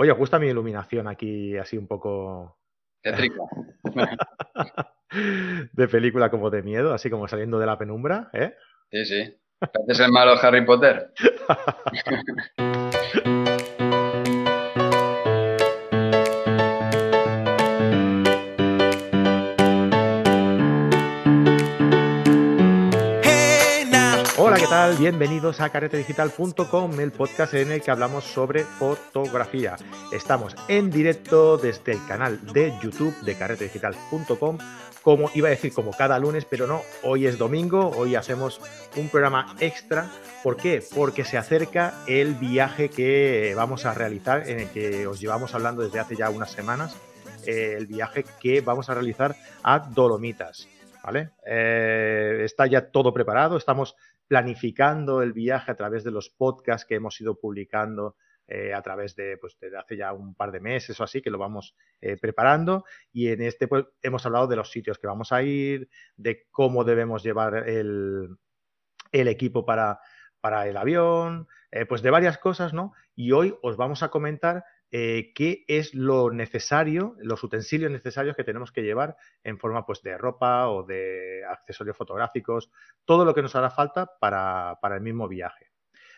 Oye, ¿os gusta mi iluminación aquí así un poco... Tétrica. de película como de miedo, así como saliendo de la penumbra, ¿eh? Sí, sí. ¿Es el malo Harry Potter? Bienvenidos a caretedigital.com, el podcast en el que hablamos sobre fotografía. Estamos en directo desde el canal de YouTube de caretedigital.com, como iba a decir como cada lunes, pero no, hoy es domingo, hoy hacemos un programa extra. ¿Por qué? Porque se acerca el viaje que vamos a realizar, en el que os llevamos hablando desde hace ya unas semanas, eh, el viaje que vamos a realizar a Dolomitas. ¿Vale? Eh, está ya todo preparado, estamos planificando el viaje a través de los podcasts que hemos ido publicando eh, a través de, pues, de hace ya un par de meses o así, que lo vamos eh, preparando. Y en este pues, hemos hablado de los sitios que vamos a ir, de cómo debemos llevar el, el equipo para, para, el avión, eh, pues de varias cosas, ¿no? Y hoy os vamos a comentar eh, qué es lo necesario, los utensilios necesarios que tenemos que llevar en forma pues, de ropa o de accesorios fotográficos, todo lo que nos hará falta para, el mismo viaje.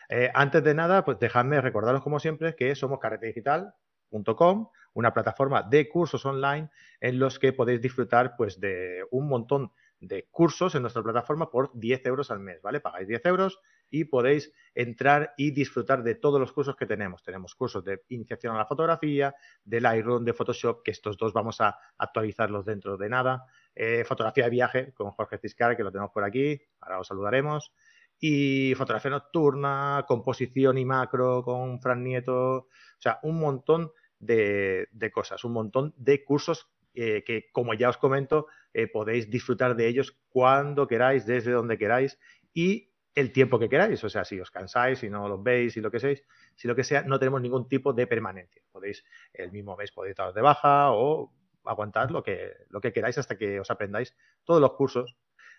Eh, antes de nada, pues dejadme recordaros como siempre que somos carretedigital.com, una plataforma de cursos online en los que podéis disfrutar pues, de un montón de cursos en nuestra plataforma por 10 euros al mes, ¿vale? Pagáis 10 euros y podéis entrar y disfrutar de todos los cursos que tenemos. Tenemos cursos de iniciación a la fotografía, de Lightroom, de Photoshop, que estos dos vamos a actualizarlos dentro de nada. Eh, fotografía de viaje con Jorge Ciscar, que lo tenemos por aquí, ahora os saludaremos. Y fotografía nocturna, composición y macro con Fran Nieto. O sea, un montón de, cosas, un montón de cursos eh, que, como ya os comento, eh, podéis disfrutar de ellos cuando queráis, desde donde queráis y el tiempo que queráis. O sea, si os cansáis, si no los veis, si lo que seáis, si lo que sea, no tenemos ningún tipo de permanencia. Podéis, el mismo mes podéis daros de baja o aguantar lo que, lo que queráis hasta que os aprendáis todos los cursos.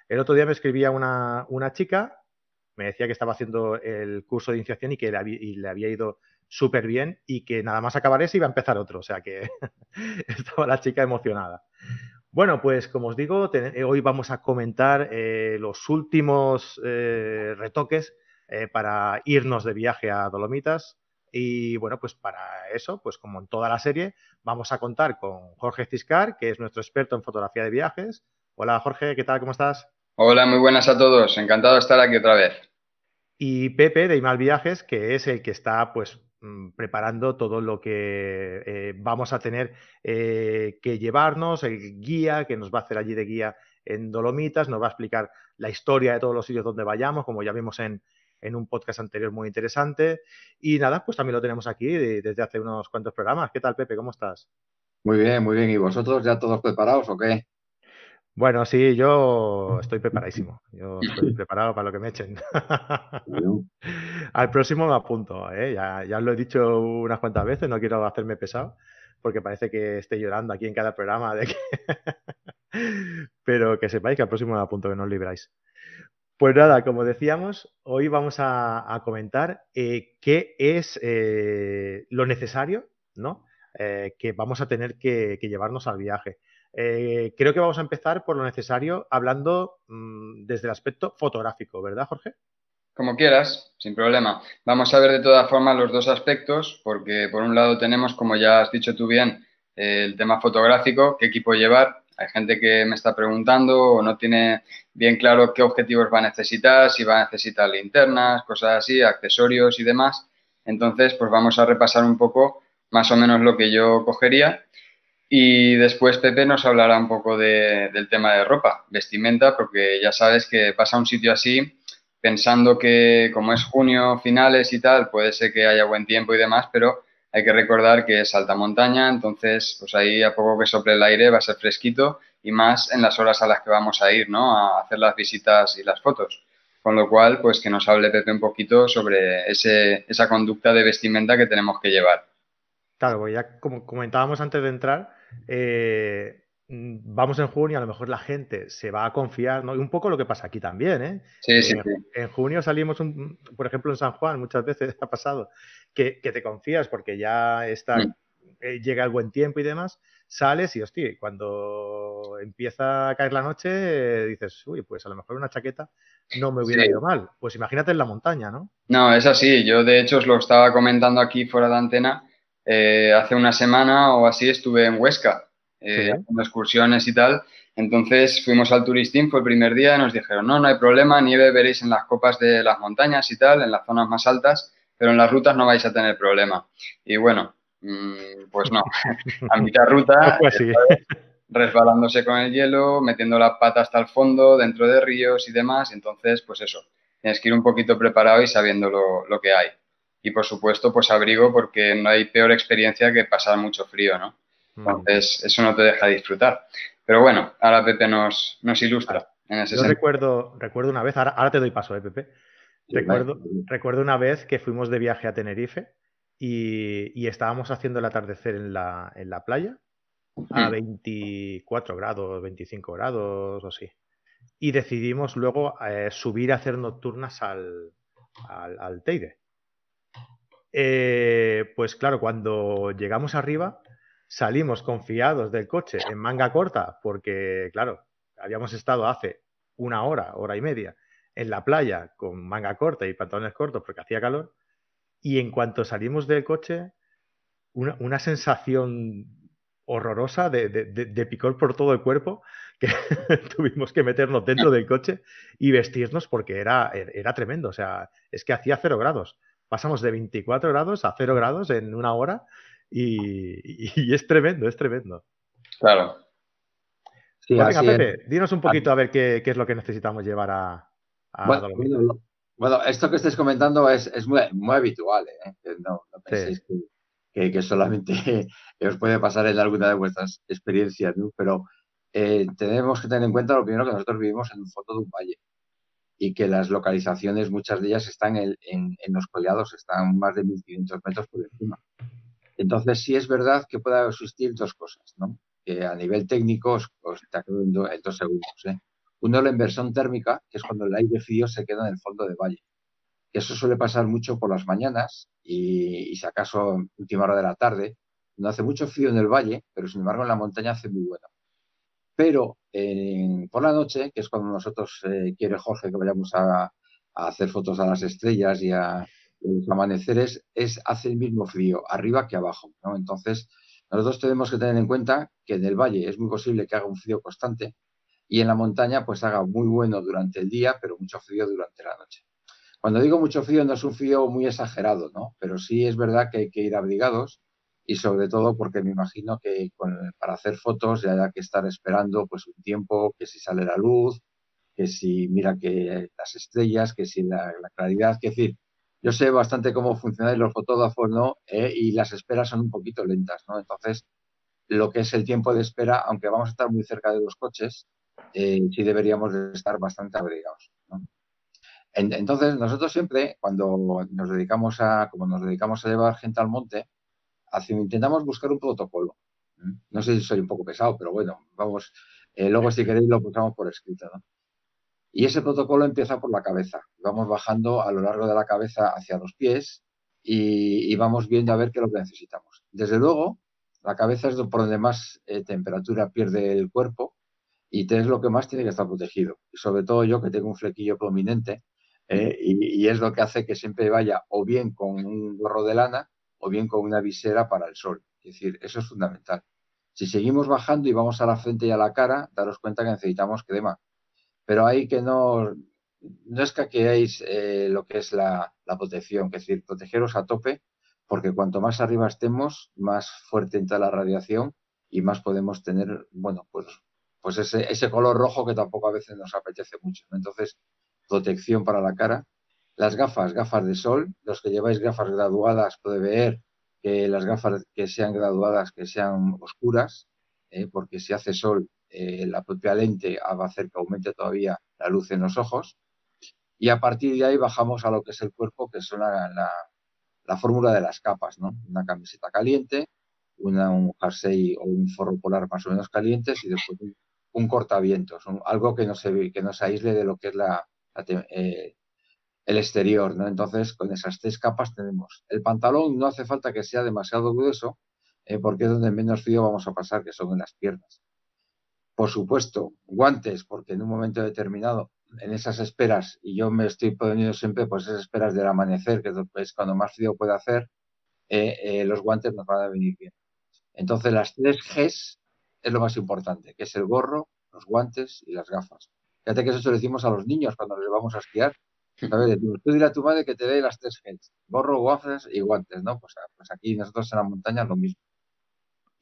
El otro día me escribía una, una chica, me decía que estaba haciendo el curso de iniciación y que y le había ido súper bien y que nada más acabar ese iba a empezar otro. O sea que estaba la chica emocionada. Bueno, pues como os digo, eh, hoy vamos a comentar eh, los últimos eh, retoques para irnos de viaje a Dolomitas. Y bueno, pues para eso, pues como en toda la serie, vamos a contar con Jorge Ciscar, que es nuestro experto en fotografía de viajes. Hola Jorge, ¿qué tal? ¿Cómo estás? Hola, muy buenas a todos. Encantado de estar aquí otra vez. Y Pepe de Imal Viajes, que es el que está pues preparando todo lo que eh, vamos a tener eh, que llevarnos, el guía que nos va a hacer allí de guía en Dolomitas, nos va a explicar la historia de todos los sitios donde vayamos, como ya vimos en, un podcast anterior muy interesante. Y nada, pues también lo tenemos aquí desde hace unos cuantos programas. ¿Qué tal, Pepe? ¿Cómo estás? Muy bien, muy bien. ¿Y vosotros ya todos preparados o qué? Bueno, sí, yo estoy preparadísimo. Yo estoy preparado para lo que me echen. Al próximo me apunto, ¿eh? ya, ya os lo he dicho unas cuantas veces, no quiero hacerme pesado, porque parece que esté llorando aquí en cada programa de que... Pero que sepáis que al próximo me apunto, que no os libráis. Pues nada, como decíamos, hoy vamos a, comentar eh, qué es eh, lo necesario, ¿no? Eh, que vamos a tener que llevarnos al viaje. Eh, creo que vamos a empezar por lo necesario hablando mm, desde el aspecto fotográfico, ¿verdad, Jorge? Como quieras, sin problema. Vamos a ver de todas formas los dos aspectos, porque por un lado tenemos, como ya has dicho tú bien, el tema fotográfico, qué equipo llevar. Hay gente que me está preguntando o no tiene bien claro qué objetivos va a necesitar, si va a necesitar linternas, cosas así, accesorios y demás. Entonces, pues vamos a repasar un poco más o menos lo que yo cogería y después Pepe nos hablará un poco del tema de ropa, vestimenta, porque ya sabes que pasa un sitio así pensando que como es junio, finales y tal, puede ser que haya buen tiempo y demás, pero hay que recordar que es alta montaña, entonces pues ahí a poco que sople el aire va a ser fresquito y más en las horas a las que vamos a ir, ¿no? A hacer las visitas y las fotos. Con lo cual, pues que nos hable Pepe un poquito sobre ese, esa conducta de vestimenta que tenemos que llevar. Claro, pues ya como comentábamos antes de entrar, eh, mm, vamos en junio, a lo mejor la gente se va a confiar, ¿no? Y un poco lo que pasa aquí también, ¿eh? Sí, sí, en, en junio salimos, un, por ejemplo, en San Juan, muchas veces ha pasado, que, que te confías porque ya está, Mm. eh, llega el buen tiempo y demás, sales y, hostia, cuando empieza a caer la noche, eh, dices, uy, pues a lo mejor una chaqueta no me hubiera ido mal. Pues imagínate en la montaña, ¿no? No, es así. Yo, de hecho, os lo estaba comentando aquí fuera de antena. Eh, hace una semana o así estuve en Huesca, eh, Sí. haciendo excursiones y tal. Entonces fuimos al Turistín, fue el primer día, y nos dijeron, no, no hay problema, nieve veréis en las copas de las montañas y tal, en las zonas más altas, pero en las rutas no vais a tener problema. Y bueno, mm, pues no. A mitad ruta, así. resbalándose con el hielo, metiendo la pata hasta el fondo, dentro de ríos y demás. Entonces, pues eso, tienes que ir un poquito preparado y sabiendo lo, lo que hay. Y por supuesto, pues abrigo porque no hay peor experiencia que pasar mucho frío, ¿no? Mm. Entonces, eso no te deja disfrutar. Pero bueno, ahora Pepe nos, nos ilustra en ese Yo sentido. recuerdo, recuerdo una vez, ahora, ahora te doy paso, ¿eh, Pepe? Sí, Recuerdo, vale. recuerdo una vez que fuimos de viaje a Tenerife y, y estábamos haciendo el atardecer en la, en la playa a Mm. 24 grados, 25 grados o así. Y decidimos luego eh, subir a hacer nocturnas al, al, al Teide. Eh, pues claro, cuando llegamos arriba, salimos confiados del coche en manga corta, porque claro, habíamos estado hace una hora, hora y media, en la playa con manga corta y pantalones cortos porque hacía calor. Y en cuanto salimos del coche, una, sensación horrorosa de, de- de- de picor por todo el cuerpo que tuvimos que meternos dentro del coche y vestirnos porque era, era tremendo. O sea, es que hacía cero grados. Pasamos de 24 grados a cero grados en una hora y, y es tremendo, es tremendo. Claro. Sí, Pues venga, es. Pepe, dinos un poquito a ver qué, qué es lo que necesitamos llevar a, a Bueno, bueno, esto que estáis comentando es, es muy, muy habitual, ¿eh? Que no, no penséis que, que- que solamente os puede pasar en alguna de vuestras experiencias, ¿no? Pero eh, tenemos que tener en cuenta lo primero que nosotros vivimos en un fondo de un valle y que las localizaciones, muchas de ellas están en, los collados, están más de 1500 metros por encima. Entonces, sí es verdad que puede existir dos cosas, ¿no? Que a nivel técnico os, os te aclaro en, do- en dos segundos, ¿eh? Uno, la inversión térmica, que es cuando el aire frío se queda en el fondo del valle. Eso suele pasar mucho por las mañanas y, y si acaso última hora de la tarde. No hace mucho frío en el valle, pero sin embargo en la montaña hace muy bueno. Pero en- por la noche, que es cuando nosotros eh, quiere Jorge que vayamos a, hacer fotos a las estrellas y a, a los amaneceres, es, hace el mismo frío arriba que abajo. ¿no? Entonces, nosotros tenemos que tener en cuenta que en el valle es muy posible que haga un frío constante y en la montaña pues haga muy bueno durante el día, pero mucho frío durante la noche. Cuando digo mucho frío no es un frío muy exagerado, ¿no? Pero sí es verdad que hay que ir abrigados y sobre todo porque me imagino que con- para hacer fotos ya haya que estar esperando pues un tiempo, que si sale la luz, que si mira que las estrellas, que si la, la claridad, que decir, yo sé bastante cómo funcionan los fotógrafos, ¿no? Eh, y las esperas son un poquito lentas, ¿no? Entonces, lo que es el tiempo de espera, aunque vamos a estar muy cerca de los coches, eh, sí deberíamos de estar bastante abrigados, ¿no? En- Entonces, nosotros siempre, cuando nos dedicamos a, como nos dedicamos a llevar gente al monte, intentamos buscar un protocolo. No sé si soy un poco pesado, pero bueno, vamos, eh, luego si queréis lo pasamos por escrito, ¿no? Y ese protocolo empieza por la cabeza. Vamos bajando a lo largo de la cabeza hacia los pies y, vamos viendo a ver qué es lo que necesitamos. Desde luego, la cabeza es por donde más eh, temperatura pierde el cuerpo y es lo que más tiene que estar protegido. Y sobre todo yo que tengo un flequillo prominente eh, y es lo que hace que siempre vaya o bien con un gorro de lana o bien con una visera para el sol. Es decir, eso es fundamental. Si seguimos bajando y vamos a la frente y a la cara, daros cuenta que necesitamos crema. Pero hay que no, no eh, lo que es la, la protección, es decir, protegeros a tope, porque cuanto más arriba estemos, más fuerte entra la radiación y más podemos tener, bueno, pues, pues ese, ese color rojo que tampoco a veces nos apetece mucho. Entonces, protección para la cara. Las gafas, gafas de sol. Los que lleváis gafas graduadas puede ver que las gafas que sean graduadas, que sean oscuras, ¿eh? porque si hace sol, eh, la propia lente va a hacer que aumente todavía la luz en los ojos. Y a partir de ahí bajamos a lo que es el cuerpo, que es la, la, la fórmula de las capas, ¿no? Una camiseta caliente, un jersey o un forro polar más o menos calientes y después un, cortavientos, algo que no, se, que no se aísle de lo que es la, eh, el exterior, ¿no? Entonces, con esas tres capas tenemos. El pantalón no hace falta que sea demasiado grueso, eh, porque es donde menos frío vamos a pasar, que son en las piernas. Por supuesto, guantes, porque en un momento determinado, en esas esperas, y yo me estoy poniendo siempre pues esas esperas del amanecer, que es cuando más frío puede hacer, eh, eh, los guantes nos van a venir bien. Entonces, las tres Gs es lo más importante, que es el gorro, los guantes y las gafas. Fíjate que eso se lo decimos a los niños cuando les vamos a esquiar. ¿Sabes? Tú dile a tu madre que te dé las tres Gs, gorro, gafas y guantes, ¿no? Pues, pues aquí nosotros en la montaña lo mismo.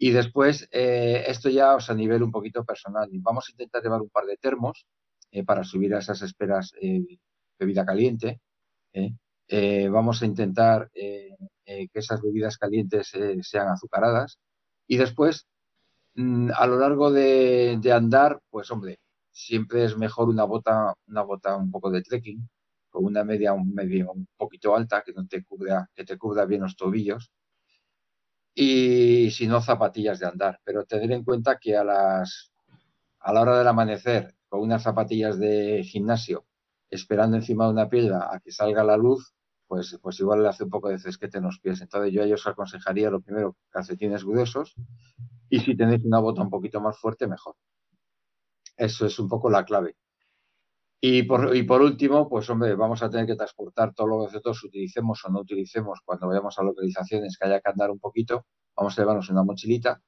Y después, eh, esto ya a nivel un poquito personal. Vamos a intentar llevar un par de termos eh, para subir a esas esperas eh, bebida caliente. vamos a intentar que esas bebidas calientes sean azucaradas. Y después, mm, a lo largo de, andar, pues hombre, siempre es mejor una bota, una bota un poco de trekking, con una media un, medio, un poquito alta, que no te cubra, que te cubra bien los tobillos y si no zapatillas de andar. Pero tener en cuenta que a, las, a la hora del amanecer, con unas zapatillas de gimnasio, esperando encima de una piedra a que salga la luz, pues, pues igual le hace un poco de cesquete en los pies. Entonces yo a ellos aconsejaría lo primero, calcetines gruesos y si tenéis una bota un poquito más fuerte, mejor. Eso es un poco la clave. Y por, y por último, pues hombre, vamos a tener que transportar todo lo que nosotros utilicemos o no utilicemos cuando vayamos a localizaciones que haya que andar un poquito. Vamos a llevarnos una mochilita,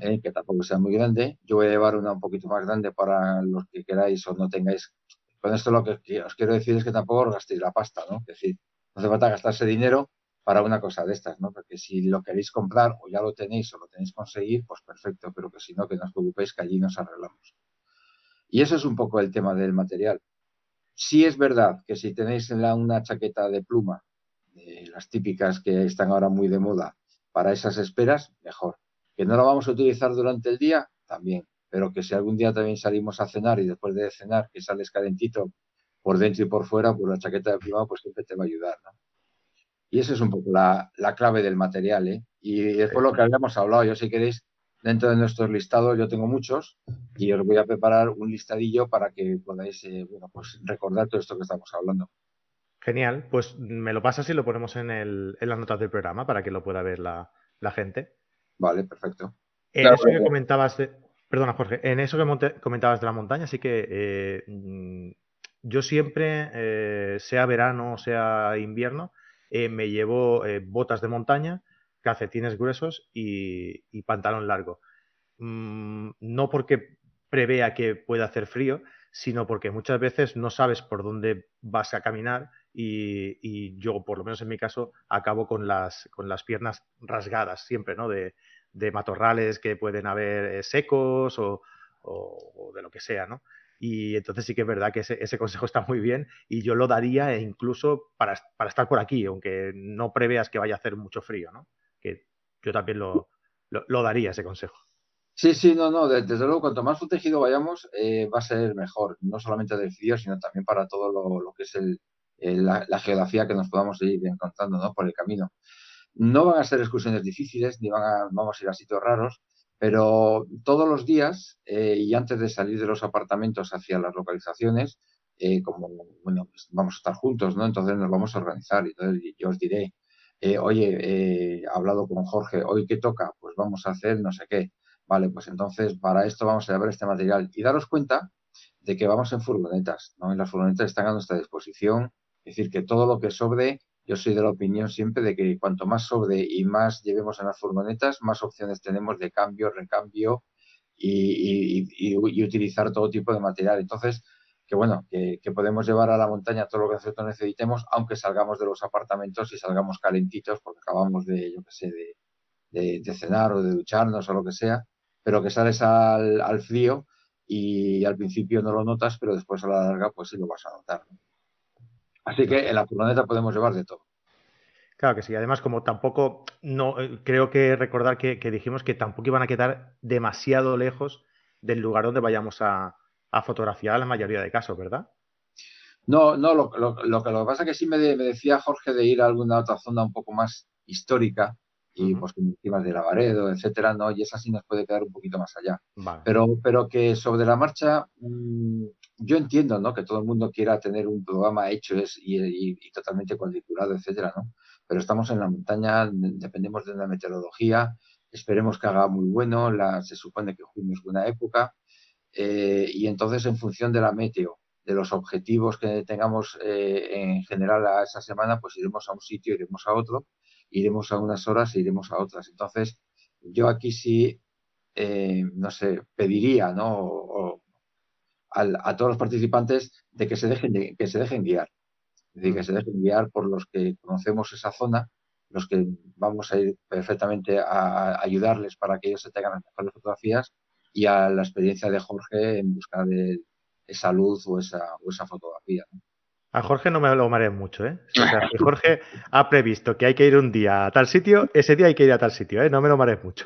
eh, que tampoco sea muy grande. Yo voy a llevar una un poquito más grande para los que queráis o no tengáis. Con esto lo que os quiero decir es que tampoco os gastéis la pasta, ¿no? Es decir, no hace falta gastarse dinero para una cosa de estas, ¿no? Porque si lo queréis comprar o ya lo tenéis o lo tenéis conseguir, pues perfecto, pero que si no, que no os preocupéis que allí nos arreglamos. Y eso es un poco el tema del material. Sí es verdad que si tenéis una chaqueta de pluma, las típicas que están ahora muy de moda, para esas esperas, mejor. Que no la vamos a utilizar durante el día, también. Pero que si algún día también salimos a cenar y después de cenar que sales calentito por dentro y por fuera, pues la chaqueta de pluma pues siempre te va a ayudar. Y esa es un poco la, clave del material. ¿eh? Y después lo que habíamos hablado, yo si queréis dentro de nuestros listados yo tengo muchos y os voy a preparar un listadillo para que podáis eh, bueno, pues recordar todo esto que estamos hablando. Genial, pues me lo pasas y lo ponemos en, el, en las notas del programa para que lo pueda ver la, gente. Vale, perfecto. En eso que comentabas de, perdona Jorge, en eso que comentabas de la montaña, sí que eh, yo siempre, eh, sea verano o sea invierno, me llevo botas de montaña calcetines gruesos y, pantalón largo. Mm, no porque prevea que pueda hacer frío, sino porque muchas veces no sabes por dónde vas a caminar y, yo, por lo menos en mi caso, acabo con las, con las piernas rasgadas siempre, ¿no? De, matorrales que pueden haber eh, secos o, de lo que sea, ¿no? Y entonces sí que es verdad que ese, consejo está muy bien y yo lo daría e incluso para, para, estar por aquí, aunque no preveas que vaya a hacer mucho frío, ¿no? que yo también lo, daría ese consejo. Sí, sí, no, no, desde, luego, cuanto más protegido vayamos, eh, va a ser mejor, no solamente del frío, sino también para todo lo, que es el, la, geografía que nos podamos ir encontrando ¿no? por el camino. No van a ser excursiones difíciles, ni van a, vamos a ir a sitios raros, pero todos los días eh, y antes de salir de los apartamentos hacia las localizaciones, eh, como bueno, pues vamos a estar juntos, ¿no? Entonces nos vamos a organizar. Entonces yo os diré eh, oye, eh, he hablado con Jorge, hoy qué toca, pues vamos a hacer no sé qué. Vale, pues entonces para esto vamos a llevar este material y daros cuenta de que vamos en furgonetas, ¿no? Y las furgonetas están a nuestra disposición, es decir, que todo lo que sobre, yo soy de la opinión siempre de que cuanto más sobre y más llevemos en las furgonetas, más opciones tenemos de cambio, recambio y utilizar todo tipo de material. Entonces, que bueno, que, podemos llevar a la montaña todo lo que nosotros necesitemos, aunque salgamos de los apartamentos y salgamos calentitos porque acabamos de, yo qué sé, de, cenar o de ducharnos o lo que sea, pero que sales al, frío y al principio no lo notas, pero después a la larga pues sí lo vas a notar. Así que en la furgoneta podemos llevar de todo. Claro que sí. Además, como tampoco, no eh, creo que recordar que dijimos que tampoco iban a quedar demasiado lejos del lugar donde vayamos a, a fotografiar la mayoría de casos, ¿verdad? No, no, lo, que, lo que pasa es que sí me, decía Jorge de ir a alguna otra zona un poco más histórica, y pues encima de Lavaredo, etcétera, ¿no? Y esa sí nos puede quedar un poquito más allá. Pero, pero que sobre la marcha, mm, yo entiendo, ¿no? Que todo el mundo quiera tener un programa hecho y, totalmente cuadriculado, etcétera, ¿no? Pero estamos en la montaña, dependemos de una meteorología, esperemos que haga muy bueno, la, se supone que junio es buena época, eh, y entonces en función de la meteo, de los objetivos que tengamos eh, en general a esa semana, pues iremos a un sitio, iremos a otro, iremos a unas horas e iremos a otras. Entonces, yo aquí sí, eh, no sé, pediría, ¿no? a todos los participantes de que se dejen, que se dejen guiar. Es decir, que se dejen guiar por los que conocemos esa zona, los que vamos a ir perfectamente a, ayudarles para que ellos se tengan las mejores fotografías y a la experiencia de Jorge en busca de esa luz o esa, o esa fotografía. A Jorge no me lo mareé mucho, ¿eh? O sea, si Jorge ha previsto que hay que ir un día a tal sitio, ese día hay que ir a tal sitio, ¿eh? No me lo mareé mucho.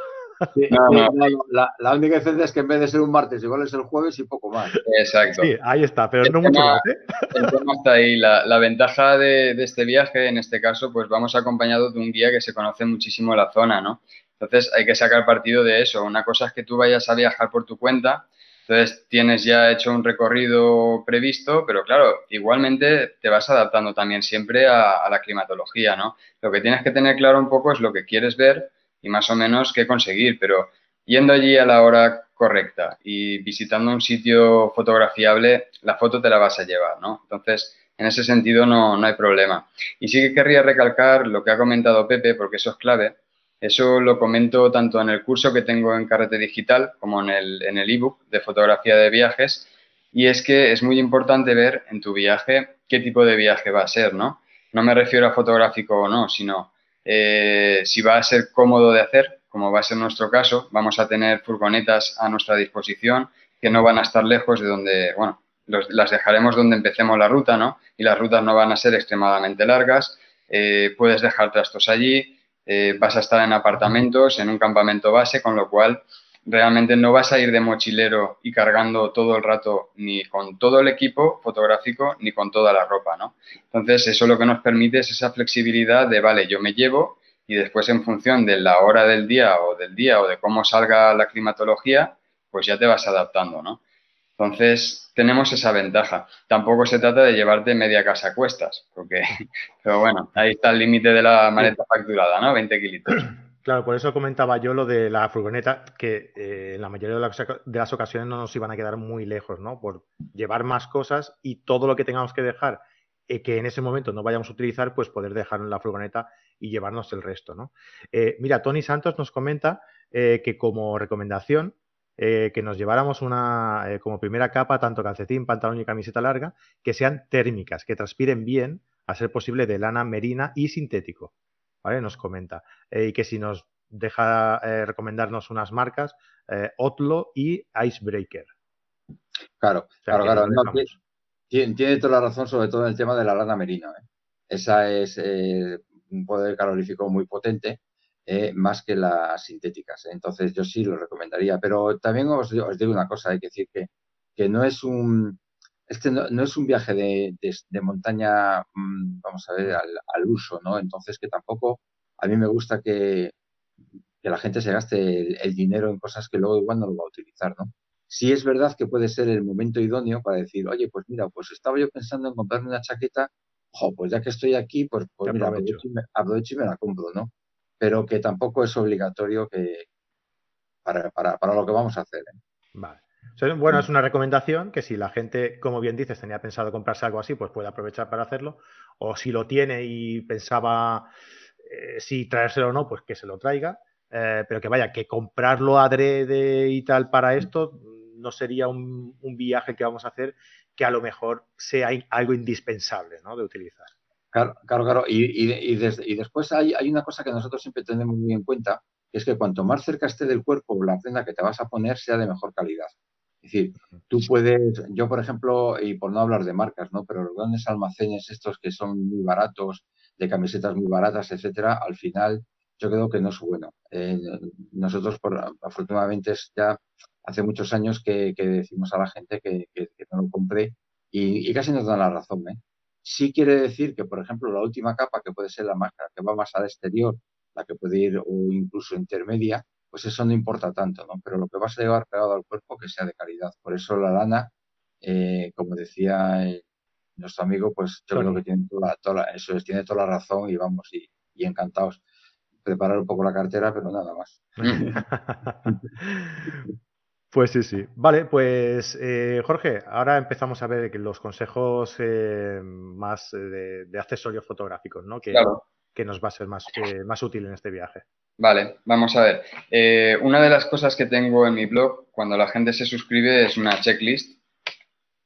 La, única diferencia es que en vez de ser un martes, igual es el jueves y poco más. Exacto. Sí, ahí está, pero no mucho más. ¿eh? El tema está ahí. La, ventaja de, de, este viaje, en este caso, pues vamos acompañados de un guía que se conoce muchísimo la zona, ¿no? Entonces hay que sacar partido de eso. Una cosa es que tú vayas a viajar por tu cuenta entonces tienes ya hecho un recorrido previsto, pero claro, igualmente te vas adaptando también siempre a, la climatología, ¿no? Lo que tienes que tener claro un poco es lo que quieres ver y más o menos qué conseguir, pero yendo allí a la hora correcta y visitando un sitio fotografiable, la foto te la vas a llevar, ¿no? Entonces, en ese sentido no, no hay problema. Y sí que querría recalcar lo que ha comentado Pepe, porque eso es clave, eso lo comento tanto en el curso que tengo en Carrete Digital como en el en el ebook de fotografía de viajes. Y es que es muy importante ver en tu viaje qué tipo de viaje va a ser, ¿no? No me refiero a fotográfico o no, sino eh, si va a ser cómodo de hacer, como va a ser nuestro caso, vamos a tener furgonetas a nuestra disposición que no van a estar lejos de donde, bueno, las dejaremos donde empecemos la ruta, ¿no? Y las rutas no van a ser extremadamente largas. Eh, puedes dejar trastos allí, eh, vas a estar en apartamentos, en un campamento base, con lo cual realmente no vas a ir de mochilero y cargando todo el rato ni con todo el equipo fotográfico ni con toda la ropa, ¿no? Entonces, eso lo que nos permite es esa flexibilidad de, vale, yo me llevo y después en función de la hora del día o del día o de cómo salga la climatología, pues ya te vas adaptando, ¿no? Entonces, tenemos esa ventaja. Tampoco se trata de llevarte media casa a cuestas, porque, pero bueno, ahí está el límite de la maleta facturada, ¿no? 20 kilitos. Claro, por eso comentaba yo lo de la furgoneta, que eh, en la mayoría de las, ocasiones no nos iban a quedar muy lejos, ¿no? Por llevar más cosas y todo lo que tengamos que dejar eh, que en ese momento no vayamos a utilizar, pues poder dejarlo en la furgoneta y llevarnos el resto, ¿no? Eh, mira, Tony Santos nos comenta que como recomendación eh, que nos lleváramos una, eh, como primera capa, tanto calcetín, pantalón y camiseta larga, que sean térmicas, que transpiren bien, a ser posible de lana merina y sintético. ¿Vale? Nos comenta. Eh, y que si nos deja recomendarnos unas marcas, Otlo y Icebreaker. Claro, claro, claro. tiene, toda la razón, sobre todo en el tema de la lana merina. Esa es un poder calorífico muy potente eh, más que las sintéticas. Entonces yo sí lo recomendaría, pero también os, digo una cosa, hay que decir que, que no es un este no, es un viaje de, de, montaña, mm, vamos a ver, al, uso, ¿no? Entonces que tampoco a mí me gusta que, que la gente se gaste el, dinero en cosas que luego igual no lo va a utilizar, ¿no? Sí es verdad que puede ser el momento idóneo para decir, oye, pues mira, pues estaba yo pensando en comprarme una chaqueta, ojo, pues ya que estoy aquí, pues, pues mira, aprovecho y me la compro, ¿no? Pero que tampoco es obligatorio que para, lo que vamos a hacer. ¿eh? Vale. Bueno, es una recomendación que si la gente, como bien dices, tenía pensado comprarse algo así, pues puede aprovechar para hacerlo. O si lo tiene y pensaba eh, si traérselo o no, pues que se lo traiga. Eh, pero que vaya, que comprarlo adrede y tal para esto no sería un, un, viaje que vamos a hacer que a lo mejor sea algo indispensable ¿no? de utilizar. Claro, claro, Y, y, después hay, hay, una cosa que nosotros siempre tenemos muy en cuenta, que es que cuanto más cerca esté del cuerpo la prenda que te vas a poner sea de mejor calidad. Es decir, tú puedes, yo por ejemplo, y por no hablar de marcas, ¿no? Pero los grandes almacenes estos que son muy baratos, de camisetas muy baratas, etcétera, al final yo creo que no es bueno. Eh, nosotros, por, afortunadamente, ya hace muchos años que, decimos a la gente que, no lo compre y, y, casi nos dan la razón, ¿eh? Sí quiere decir que, por ejemplo, la última capa, que puede ser la máscara que va más al exterior, la que puede ir o incluso intermedia, pues eso no importa tanto, ¿no? Pero lo que vas a llevar pegado al cuerpo que sea de calidad. Por eso la lana, eh, como decía nuestro amigo, pues yo creo que tiene toda, eso tiene toda la razón y vamos, y, y encantados. Preparar un poco la cartera, pero nada más. Pues sí, sí. Vale, pues eh, Jorge, ahora empezamos a ver los consejos eh, más de, accesorios fotográficos, ¿no? Que, que nos va a ser más, más útil en este viaje. Vale, vamos a ver. Eh, una de las cosas que tengo en mi blog cuando la gente se suscribe es una checklist.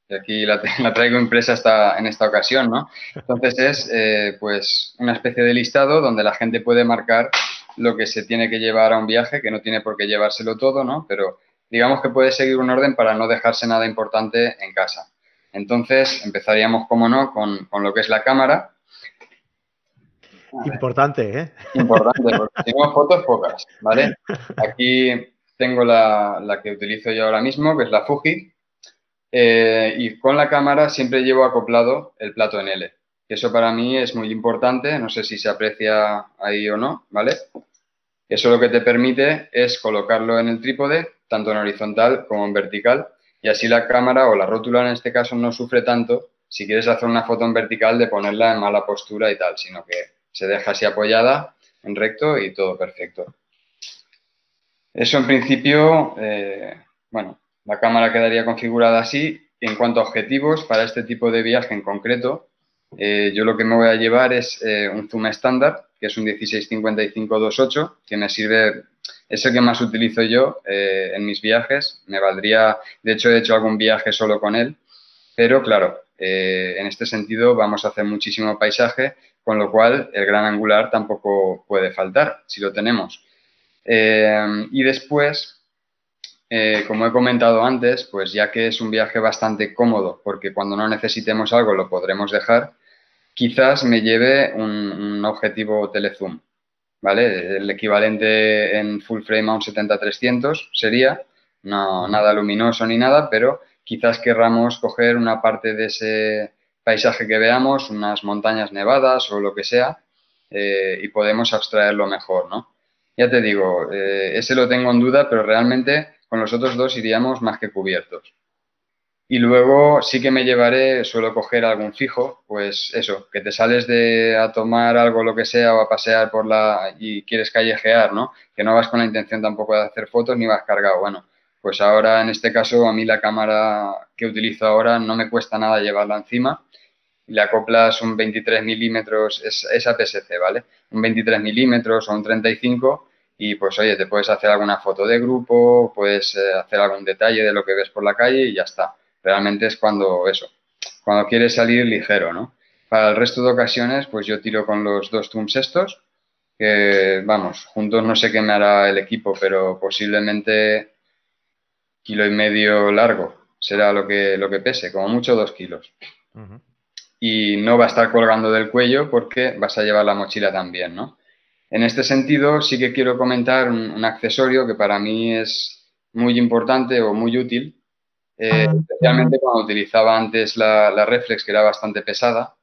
Y aquí la, traigo impresa hasta, en esta ocasión, ¿no? Entonces es pues una especie de listado donde la gente puede marcar lo que se tiene que llevar a un viaje, que no tiene por qué llevárselo todo, ¿no? Pero digamos que puede seguir un orden para no dejarse nada importante en casa. Entonces, empezaríamos, como no, con, lo que es la cámara. Importante, ¿eh? Importante, porque no, fotos pocas, ¿vale? Aquí tengo la, que utilizo yo ahora mismo, que es la Fuji. Eh, y con la cámara siempre llevo acoplado el plato en L. Eso para mí es muy importante, no sé si se aprecia ahí o no, ¿vale? Eso lo que te permite es colocarlo en el trípode tanto en horizontal como en vertical, y así la cámara o la rótula en este caso no sufre tanto si quieres hacer una foto en vertical de ponerla en mala postura y tal, sino que se deja así apoyada en recto y todo perfecto. Eso en principio, eh, bueno, la cámara quedaría configurada así. En cuanto a objetivos, para este tipo de viaje en concreto, eh, yo lo que me voy a llevar es eh, un zoom estándar, que es un 1655-28, que me sirve es el que más utilizo yo eh, en mis viajes. Me valdría, de hecho he hecho algún viaje solo con él, pero claro, eh, en este sentido vamos a hacer muchísimo paisaje, con lo cual el gran angular tampoco puede faltar si lo tenemos. Eh, y después, como he comentado antes, pues ya que es un viaje bastante cómodo, porque cuando no necesitemos algo lo podremos dejar, quizás me lleve un, un objetivo telezoom. ¿Vale? El equivalente en full frame a un 70-300 sería, no nada luminoso ni nada, pero quizás querramos coger una parte de ese paisaje que veamos, unas montañas nevadas o lo que sea, eh, y podemos abstraerlo mejor, ¿no? Ya te digo, eh, ese lo tengo en duda, pero realmente con los otros dos iríamos más que cubiertos. Y luego sí que me llevaré, suelo coger algún fijo, pues eso, que te sales de a tomar algo, lo que sea, o a pasear por la y quieres callejear, ¿no? Que no vas con la intención tampoco de hacer fotos ni vas cargado. Bueno, pues ahora en este caso a mí la cámara que utilizo ahora no me cuesta nada llevarla encima. Le acoplas un 23 milímetros, es, es APS-C, ¿vale? Un 23 milímetros o un 35 y pues oye, te puedes hacer alguna foto de grupo, puedes eh, hacer algún detalle de lo que ves por la calle y ya está realmente es cuando eso, cuando quieres salir ligero, ¿no? Para el resto de ocasiones, pues yo tiro con los dos zooms estos, que vamos, juntos no sé qué me hará el equipo, pero posiblemente kilo y medio largo será lo que, lo que pese, como mucho dos kilos. Y no va a estar colgando del cuello porque vas a llevar la mochila también, ¿no? En este sentido, sí que quiero comentar un accesorio que para mí es muy importante o muy útil, eh, ah, especialmente cuando utilizaba antes la, reflex, que era bastante pesada.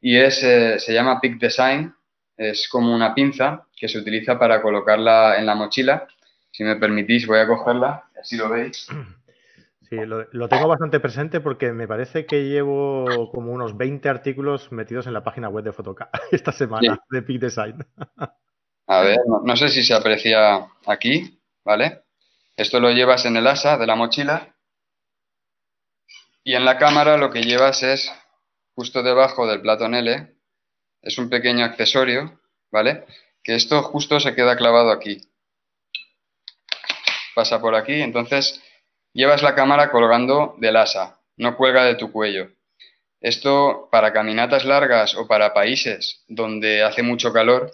Y es, eh, se llama Peak Design, es como una pinza que se utiliza para colocarla en la mochila. Si me permitís, voy a cogerla, así lo veis. Sí, lo, tengo bastante presente porque me parece que llevo como unos 20 artículos metidos en la página web de Fotoca esta semana de Peak Design. A ver, no, sé si se aprecia aquí, ¿vale? Esto lo llevas en el asa de la mochila y en la cámara lo que llevas es, justo debajo del platón L, es un pequeño accesorio, ¿vale? Que esto justo se queda clavado aquí. Pasa por aquí, entonces llevas la cámara colgando del asa, no cuelga de tu cuello. Esto para caminatas largas o para países donde hace mucho calor,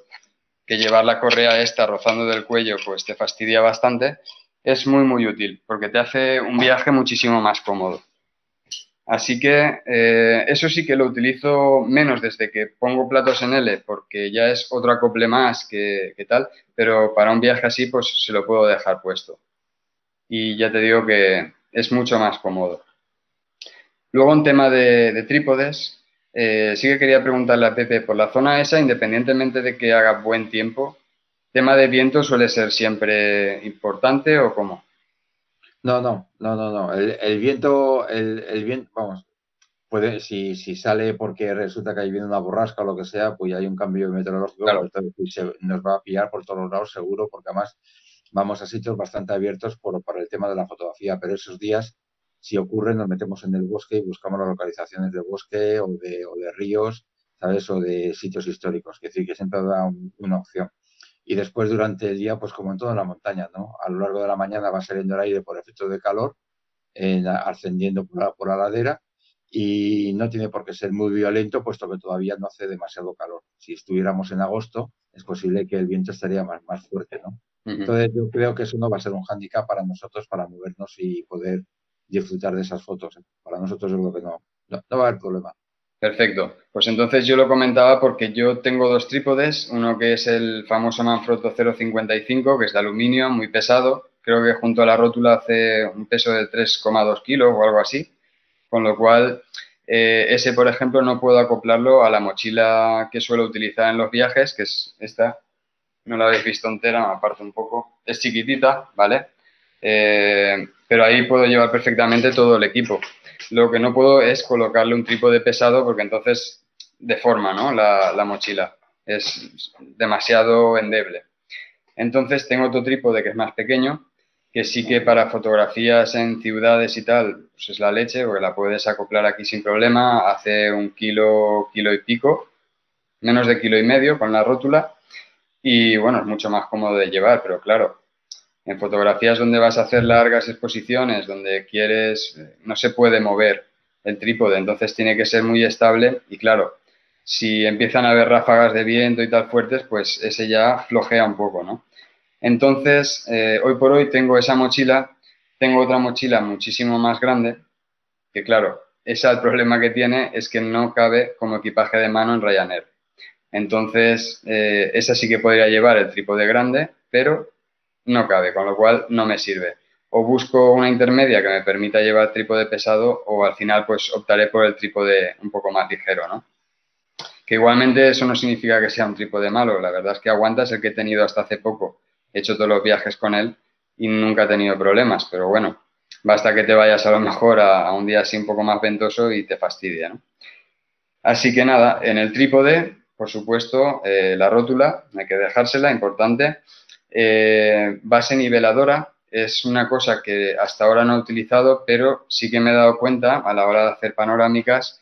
que llevar la correa esta rozando del cuello pues te fastidia bastante, es muy muy útil porque te hace un viaje muchísimo más cómodo. Así que eh, eso sí que lo utilizo menos desde que pongo platos en L, porque ya es otro acople más que, tal, pero para un viaje así pues se lo puedo dejar puesto. Y ya te digo que es mucho más cómodo. Luego en tema de, trípodes, eh, sí que quería preguntarle a Pepe, por la zona esa, independientemente de que haga buen tiempo, ¿Tema de viento suele ser siempre importante o cómo? No, no, no, no, no. El, viento, el, el, viento, vamos, puede, si, si sale porque resulta que hay viene una borrasca o lo que sea, pues hay un cambio meteorológico, pues, nos va a pillar por todos los lados seguro, porque además vamos a sitios bastante abiertos por, por el tema de la fotografía, pero esos días, si ocurre, nos metemos en el bosque y buscamos las localizaciones del bosque o de, o de ríos, ¿sabes? O de sitios históricos, es decir, que siempre da una opción. Y después, durante el día, pues como en toda la montaña, ¿no? A lo largo de la mañana va saliendo el aire por efecto de calor, ascendiendo por la, por la ladera, y no tiene por qué ser muy violento, puesto que todavía no hace demasiado calor. Si estuviéramos en agosto, es posible que el viento estaría más, más fuerte, ¿no? Entonces yo creo que eso no va a ser un hándicap para nosotros para movernos y poder disfrutar de esas fotos. ¿eh? Para nosotros yo creo que no, no, va a haber problema. Perfecto. Pues entonces yo lo comentaba porque yo tengo dos trípodes, uno que es el famoso Manfrotto 055, que es de aluminio, muy pesado. Creo que junto a la rótula hace un peso de 3,2 kilos o algo así. Con lo cual, eh, ese, por ejemplo, no puedo acoplarlo a la mochila que suelo utilizar en los viajes, que es esta, no la habéis visto entera, me aparto un poco. Es chiquitita, ¿vale? Eh, pero ahí puedo llevar perfectamente todo el equipo. Lo que no puedo es colocarle un trípode pesado porque entonces deforma ¿no? la, la mochila. Es demasiado endeble. Entonces tengo otro trípode que es más pequeño, que sí que para fotografías en ciudades y tal, pues es la leche, porque la puedes acoplar aquí sin problema, hace un kilo, kilo y pico, menos de kilo y medio con la rótula, y bueno, es mucho más cómodo de llevar, pero claro, en fotografías donde vas a hacer largas exposiciones, donde quieres, no se puede mover el trípode, entonces tiene que ser muy estable y claro, si empiezan a haber ráfagas de viento y tal fuertes, pues ese ya flojea un poco, ¿no? Entonces, eh, hoy por hoy tengo esa mochila, tengo otra mochila muchísimo más grande, que claro, ese el problema que tiene es que no cabe como equipaje de mano en Ryanair. Entonces, eh, esa sí que podría llevar el trípode grande, pero no cabe, con lo cual no me sirve. O busco una intermedia que me permita llevar trípode pesado o al final pues optaré por el trípode un poco más ligero, ¿no? Que igualmente eso no significa que sea un trípode malo, la verdad es que aguanta, es el que he tenido hasta hace poco. He hecho todos los viajes con él y nunca he tenido problemas, pero bueno, basta que te vayas a lo mejor a, un día así un poco más ventoso y te fastidia. Así que nada, en el trípode por supuesto, eh, la rótula, hay que dejársela, importante. Eh, base niveladora es una cosa que hasta ahora no he utilizado, pero sí que me he dado cuenta a la hora de hacer panorámicas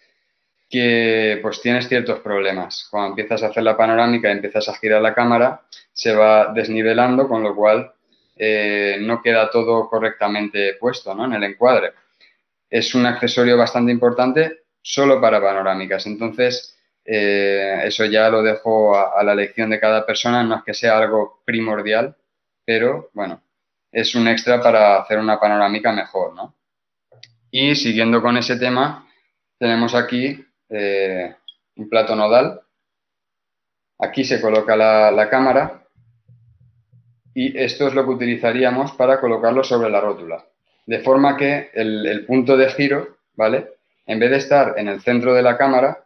que pues tienes ciertos problemas. Cuando empiezas a hacer la panorámica y empiezas a girar la cámara, se va desnivelando, con lo cual eh, no queda todo correctamente puesto ¿no? en el encuadre. Es un accesorio bastante importante solo para panorámicas. Entonces, eh, eso ya lo dejo a, la elección de cada persona, no es que sea algo primordial, pero bueno, es un extra para hacer una panorámica mejor, ¿no? Y siguiendo con ese tema, tenemos aquí eh, un plato nodal. Aquí se coloca la, cámara y esto es lo que utilizaríamos para colocarlo sobre la rótula. De forma que el, el punto de giro, ¿vale? En vez de estar en el centro de la cámara,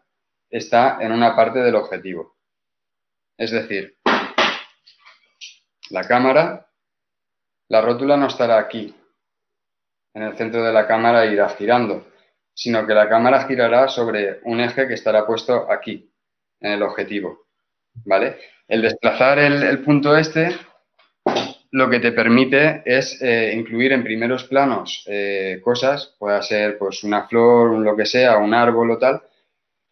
está en una parte del objetivo. Es decir, la cámara, la rótula no estará aquí, en el centro de la cámara irá girando, sino que la cámara girará sobre un eje que estará puesto aquí, en el objetivo. ¿Vale? El desplazar el, punto este lo que te permite es eh, incluir en primeros planos eh, cosas, pueda ser pues una flor, lo que sea, un árbol o tal,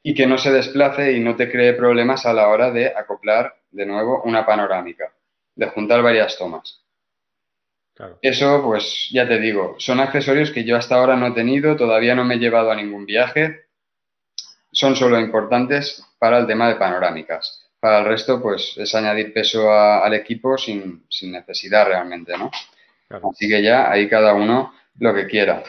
y que no se desplace y no te cree problemas a la hora de acoplar de nuevo una panorámica, de juntar varias tomas. Eso, pues ya te digo, son accesorios que yo hasta ahora no he tenido, todavía no me he llevado a ningún viaje, son solo importantes para el tema de panorámicas. Para el resto, pues es añadir peso al equipo sin, necesidad realmente, ¿no? Así que ya ahí cada uno lo que quiera.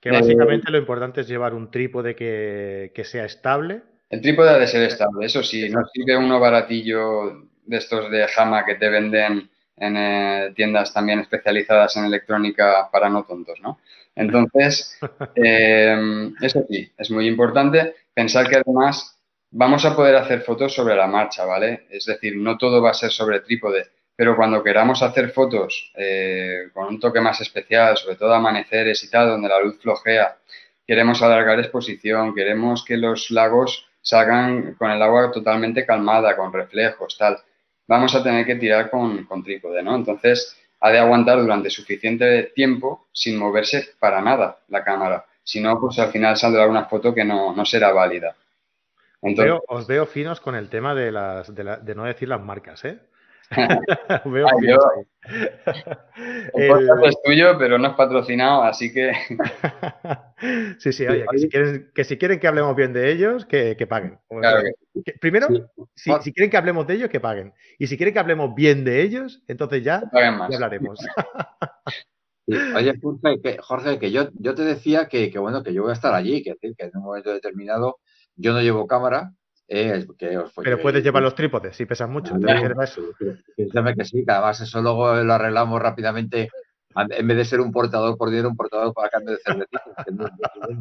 Que básicamente lo importante es llevar un trípode que, sea estable. El trípode ha de ser estable, eso sí, no sirve uno baratillo de estos de Jama que te venden en eh, tiendas también especializadas en electrónica para no tontos, ¿no? Entonces, em, eso sí, es muy importante pensar que además vamos a poder hacer fotos sobre la marcha, ¿vale? Es decir, no todo va a ser sobre trípode, pero cuando queramos hacer fotos eh, con un toque más especial, sobre todo amaneceres y tal, donde la luz flojea, queremos alargar exposición, queremos que los lagos salgan con el agua totalmente calmada, con reflejos, tal, vamos a tener que tirar con, trípode, ¿no? Entonces, ha de aguantar durante suficiente tiempo sin moverse para nada la cámara. Si no, pues al final saldrá una foto que no, no será válida. os veo finos con el tema de, las, de, de no decir las marcas, ¿eh? Veo el es tuyo, pero no es patrocinado, así que. sí, sí, oye, que si, quieren, que si quieren que hablemos bien de ellos, que, paguen. primero, si, quieren que hablemos de ellos, que paguen. Y si quieren que hablemos bien de ellos, entonces ya, hablaremos. Oye, Jorge, que, yo, yo te decía que, bueno, que yo voy a estar allí, que, que en un momento determinado yo no llevo cámara, eh, pero puedes llevar los trípodes si pesas mucho. Piénsame que sí, que además eso luego lo arreglamos rápidamente. En vez de ser un portador por dinero, un portador para cambio de cervecita.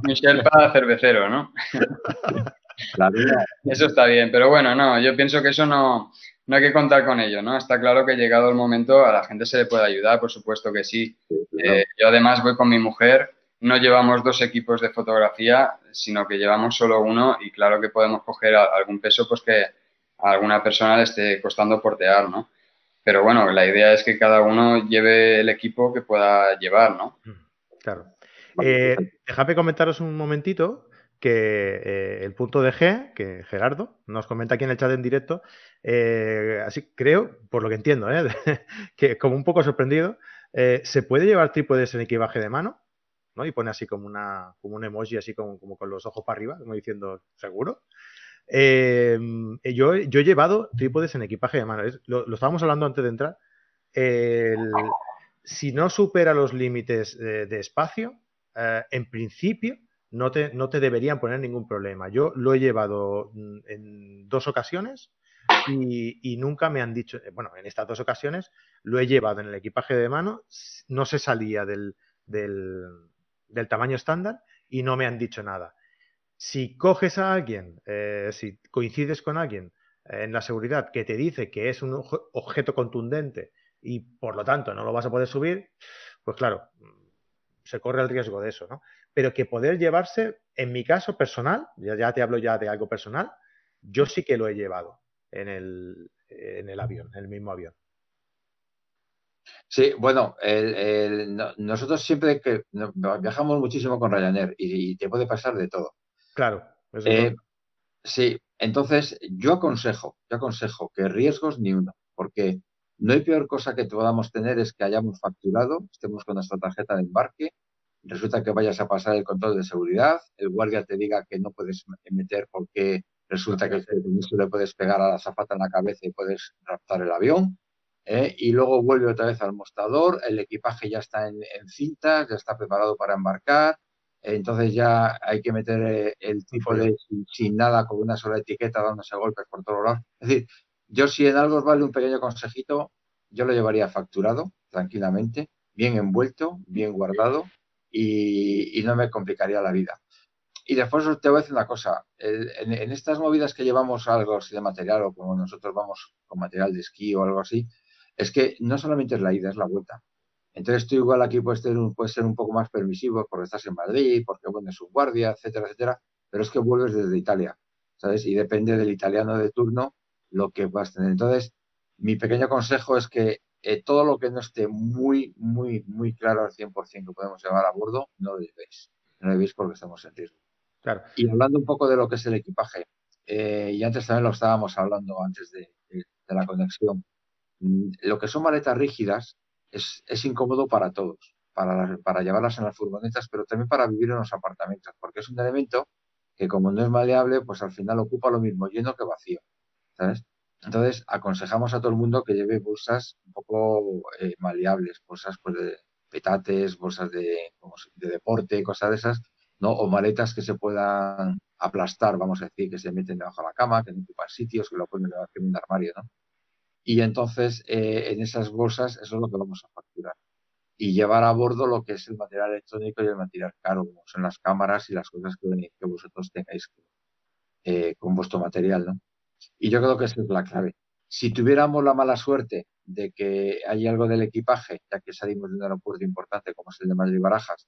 Michel para cervecero, ¿no? Eso está bien, pero bueno, no, yo pienso que eso no, no hay que contar con ello, ¿no? Está claro que llegado el momento a la gente se le puede ayudar, por supuesto que sí. Eh, yo además voy con mi mujer, no llevamos dos equipos de fotografía, sino que llevamos solo uno y claro que podemos coger algún peso pues que a alguna persona le esté costando portear, ¿no? Pero bueno, la idea es que cada uno lleve el equipo que pueda llevar, ¿no? Mm, claro. Eh, déjame comentaros un momentito que eh, el punto de G, que Gerardo nos comenta aquí en el chat en directo, eh, así creo, por lo que entiendo, que como un poco sorprendido, ¿se puede llevar trípodes en equipaje de mano? Y pone así como, una, como un emoji, así como, como con los ojos para arriba, como diciendo, ¿seguro? Em, yo, yo, he llevado trípodes en equipaje de mano. Lo, estábamos hablando antes de entrar. si no supera los límites de, espacio, eh, en principio no te, no te, deberían poner ningún problema. Yo lo he llevado mm, en dos ocasiones y, nunca me han dicho, eh, bueno, en estas dos ocasiones lo he llevado en el equipaje de mano, no se salía del, del tamaño estándar y no me han dicho nada. Si coges a alguien, eh, si coincides con alguien en la seguridad que te dice que es un objeto contundente y por lo tanto no lo vas a poder subir, pues claro, se corre el riesgo de eso, ¿no? Pero que poder llevarse, en mi caso personal, ya, ya te hablo ya de algo personal, yo sí que lo he llevado en el, en el avión, en el mismo avión. Sí, bueno, nosotros siempre que viajamos muchísimo con Ryanair y, te puede pasar de todo. Claro. Eh, sí, entonces yo aconsejo, yo aconsejo que riesgos ni uno, porque no hay peor cosa que podamos tener es que hayamos facturado, estemos con nuestra tarjeta de embarque, resulta que vayas a pasar el control de seguridad, el guardia te diga que no puedes meter porque resulta que eso le puedes pegar a la zafata en la cabeza y puedes raptar el avión ¿eh? y luego vuelve otra vez al mostrador, el equipaje ya está en, cintas, ya está preparado para embarcar, entonces ya hay que meter eh, el tipo de sin, nada, con una sola etiqueta, dándose golpes por todos lados. Es decir, yo si en algo os vale un pequeño consejito, yo lo llevaría facturado, tranquilamente, bien envuelto, bien guardado y, no me complicaría la vida. Y después te voy a decir una cosa, en, en, estas movidas que llevamos algo así de material o como nosotros vamos con material de esquí o algo así, es que no solamente es la ida, es la vuelta. Entonces tú igual aquí puedes, ser un, ser un poco más permisivo porque estás en Madrid, porque bueno, es un guardia, etcétera, etcétera, pero es que vuelves desde Italia, ¿sabes? Y depende del italiano de turno lo que vas a tener. Entonces, mi pequeño consejo es que eh, todo lo que no esté muy, muy, muy claro al 100% que podemos llevar a bordo, no lo llevéis. No lo llevéis porque estamos en riesgo. Claro. Y hablando un poco de lo que es el equipaje, eh, y antes también lo estábamos hablando antes de la conexión, lo que son maletas rígidas es, incómodo para todos, para, llevarlas en las furgonetas, pero también para vivir en los apartamentos, porque es un elemento que como no es maleable, pues al final ocupa lo mismo lleno que vacío, ¿sabes? Entonces, aconsejamos a todo el mundo que lleve bolsas un poco eh, maleables, bolsas pues, de petates, bolsas de, de deporte, cosas de esas, ¿no? O maletas que se puedan aplastar, vamos a decir, que se meten debajo de la cama, que no ocupan sitios, que lo pueden llevar en un armario, ¿no? Y entonces eh, en esas bolsas eso es lo que vamos a facturar. Y llevar a bordo lo que es el material electrónico y el material caro, como son las cámaras y las cosas que, que vosotros tengáis eh, con vuestro material, ¿no? Y yo creo que esa es la clave. Si tuviéramos la mala suerte de que hay algo del equipaje, ya que salimos de un aeropuerto importante como es el de Madrid Barajas,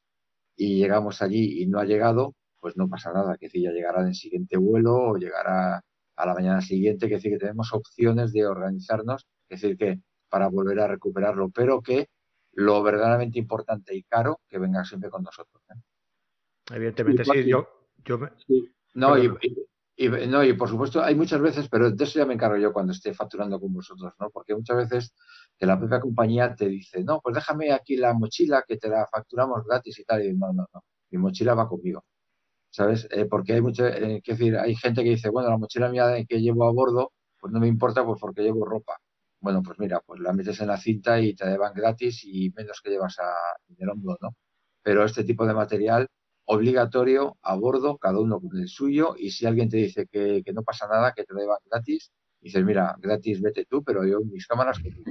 y llegamos allí y no ha llegado, pues no pasa nada, que decir, ya llegará en el siguiente vuelo o llegará a la mañana siguiente, que decir que tenemos opciones de organizarnos, es decir que para volver a recuperarlo, pero que lo verdaderamente importante y caro, que venga siempre con nosotros. ¿eh? Evidentemente, sí, yo, yo No, y, no, y por supuesto hay muchas veces, pero de eso ya me encargo yo cuando esté facturando con vosotros, ¿no? Porque muchas veces que la propia compañía te dice, no, pues déjame aquí la mochila que te la facturamos gratis y tal, y no, no, no, mi mochila va conmigo. ¿Sabes? Eh, porque hay mucho, eh, decir, hay gente que dice, bueno, la mochila mía que llevo a bordo, pues no me importa, pues porque llevo ropa. Bueno, pues mira, pues la metes en la cinta y te llevan gratis y menos que llevas a, en el hombro, ¿no? Pero este tipo de material obligatorio a bordo, cada uno con el suyo, y si alguien te dice que, no pasa nada, que te lo llevan gratis, dices, mira, gratis vete tú, pero yo mis cámaras que tú.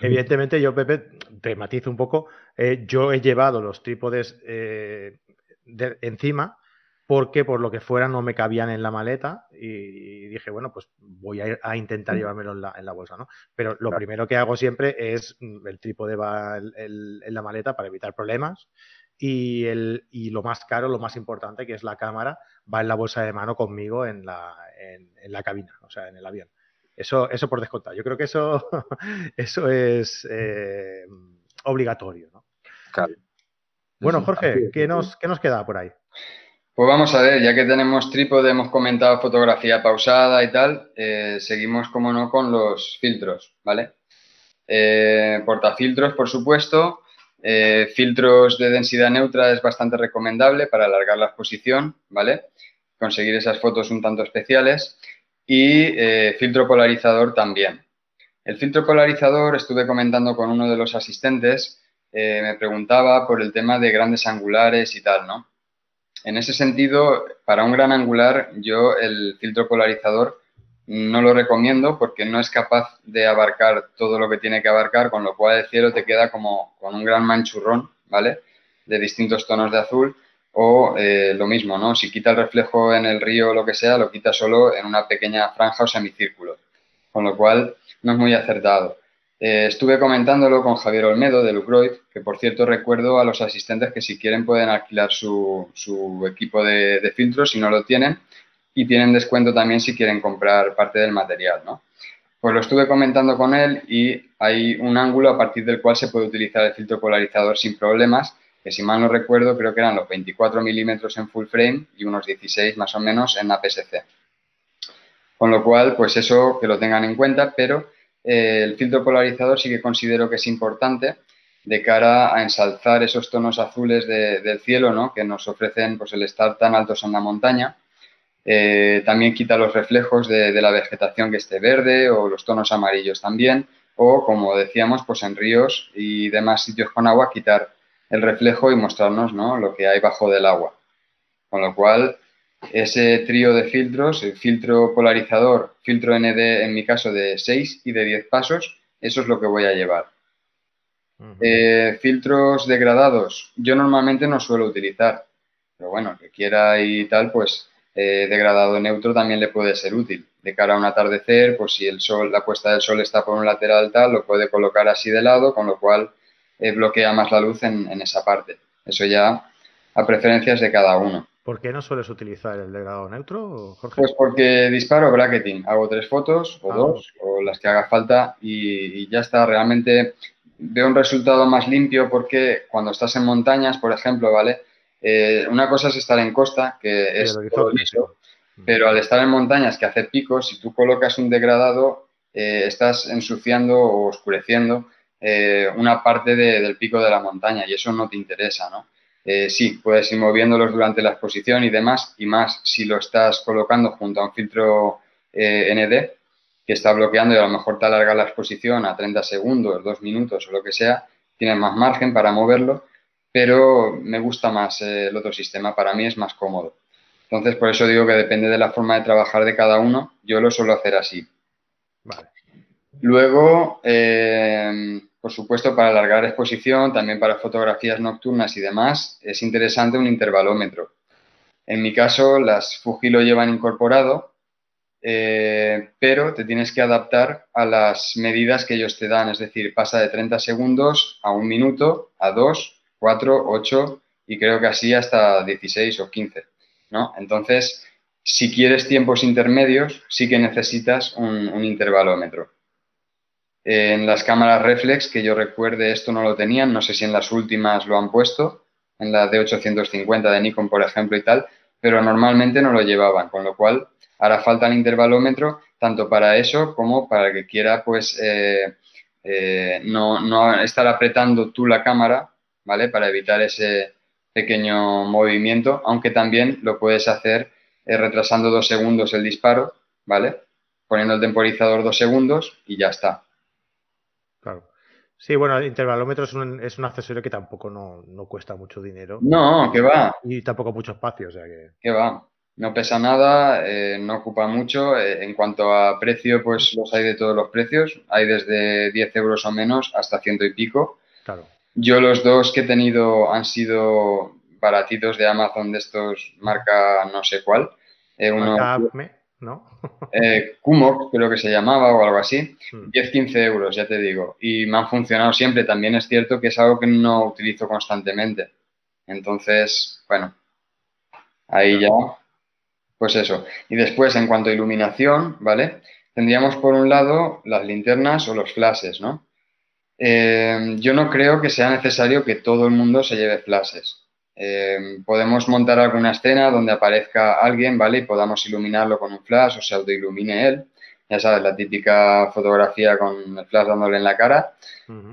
Evidentemente, yo, Pepe, te matizo un poco. Eh, yo he llevado los trípodes eh, de, encima porque por lo que fuera no me cabían en la maleta y, dije, bueno, pues voy a, intentar mm. llevármelo en la, bolsa, ¿no? Pero lo primero que hago siempre es mm, el trípode va en la maleta para evitar problemas y, el, y lo más caro, lo más importante, que es la cámara, va en la bolsa de mano conmigo en la, en, la cabina, o sea, en el avión. Eso, eso por descontar. Yo creo que eso, eso es eh, obligatorio, ¿no? Claro. Bueno, Jorge, ¿qué nos, ¿qué nos queda por ahí? Pues vamos a ver, ya que tenemos trípode, hemos comentado fotografía pausada y tal, eh, seguimos, como no, con los filtros, ¿vale? Eh, portafiltros, por supuesto. Eh, filtros de densidad neutra es bastante recomendable para alargar la exposición, ¿vale? Conseguir esas fotos un tanto especiales. Y filtro polarizador también. El filtro polarizador, estuve comentando con uno de los asistentes, me preguntaba por el tema de grandes angulares y tal, ¿no? En ese sentido, para un gran angular, yo el filtro polarizador no lo recomiendo porque no es capaz de abarcar todo lo que tiene que abarcar, con lo cual el cielo te queda como con un gran manchurrón, ¿vale? De distintos tonos de azul. O eh, lo mismo, ¿no? Si quita el reflejo en el río o lo que sea, lo quita solo en una pequeña franja o semicírculo. Con lo cual, no es muy acertado. Eh, estuve comentándolo con Javier Olmedo de Lucroid, que por cierto recuerdo a los asistentes que si quieren pueden alquilar su, equipo de, filtros si no lo tienen y tienen descuento también si quieren comprar parte del material, ¿no? Pues lo estuve comentando con él y hay un ángulo a partir del cual se puede utilizar el filtro polarizador sin problemas, que si mal no recuerdo creo que eran los 24 milímetros en full frame y unos 16 más o menos en APS-C. Con lo cual, pues eso que lo tengan en cuenta, pero eh, el filtro polarizador sí que considero que es importante de cara a ensalzar esos tonos azules del cielo ¿no? que nos ofrecen pues, el estar tan altos en la montaña. Eh, también quita los reflejos de, la vegetación que esté verde o los tonos amarillos también. O, como decíamos, pues en ríos y demás sitios con agua, quitar el reflejo y mostrarnos ¿no? lo que hay bajo del agua. Con lo cual, ese trío de filtros, el filtro polarizador, filtro ND en mi caso de 6 y de 10 pasos, eso es lo que voy a llevar. Eh, filtros degradados, yo normalmente no suelo utilizar, pero bueno, que quiera y tal, pues eh, degradado neutro también le puede ser útil. De cara a un atardecer, pues si el sol, la puesta del sol está por un lateral tal, lo puede colocar así de lado, con lo cual eh, bloquea más la luz en esa parte. Eso ya a preferencias de cada uno. ¿Por qué no sueles utilizar el degradado neutro, Jorge? Pues porque disparo bracketing. Hago tres fotos o ah, dos o las que haga falta y, ya está. Realmente veo un resultado más limpio porque cuando estás en montañas, por ejemplo, ¿vale? Eh, una cosa es estar en costa, que es todo mm. pero al estar en montañas que hace picos, si tú colocas un degradado, eh, estás ensuciando o oscureciendo eh, una parte del pico de la montaña y eso no te interesa, ¿no? Eh, sí, puedes ir moviéndolos durante la exposición y demás, y más si lo estás colocando junto a un filtro eh, ND que está bloqueando y a lo mejor te alarga la exposición a 30 segundos, 2 minutos o lo que sea, tienes más margen para moverlo, pero me gusta más eh, el otro sistema, para mí es más cómodo. Entonces, por eso digo que depende de la forma de trabajar de cada uno, yo lo suelo hacer así. Vale. Luego, por supuesto, para alargar exposición, también para fotografías nocturnas y demás, es interesante un intervalómetro. En mi caso, las Fuji lo llevan incorporado, eh, pero te tienes que adaptar a las medidas que ellos te dan, es decir, pasa de 30 segundos a un minuto, a 2, 4, 8 y creo que así hasta 16 o 15, ¿no? Entonces, si quieres tiempos intermedios, sí que necesitas un, un intervalómetro. En las cámaras reflex, que yo recuerde, esto no lo tenían, no sé si en las últimas lo han puesto, en la D850 de Nikon, por ejemplo, y tal, pero normalmente no lo llevaban, con lo cual hará falta el intervalómetro tanto para eso como para que quiera pues eh, eh, no, no, estar apretando tú la cámara, ¿vale? Para evitar ese pequeño movimiento, aunque también lo puedes hacer eh, retrasando dos segundos el disparo, ¿vale? Poniendo el temporizador dos segundos y ya está. Claro. Sí, bueno, el intervalómetro es un, es un accesorio que tampoco no, no, cuesta mucho dinero. No, que va. Y tampoco mucho espacio, o sea que. Que va. No pesa nada, eh, no ocupa mucho. Eh, en cuanto a precio, pues los hay de todos los precios. Hay desde 10 euros o menos hasta ciento y pico. Claro. Yo los dos que he tenido han sido baratitos de Amazon de estos, marca no sé cuál. Eh, uno, marca ¿no? eh, Kumok, creo que se llamaba o algo así, 10-15 hmm. euros, ya te digo. Y me han funcionado siempre. También es cierto que es algo que no utilizo constantemente. Entonces, bueno, ahí ya, pues eso. Y después, en cuanto a iluminación, ¿vale? Tendríamos por un lado las linternas o los flashes, ¿no? Eh, yo no creo que sea necesario que todo el mundo se lleve flashes. Eh, podemos montar alguna escena donde aparezca alguien, ¿vale? Y podamos iluminarlo con un flash o se autoilumine él. Ya sabes, la típica fotografía con el flash dándole en la cara.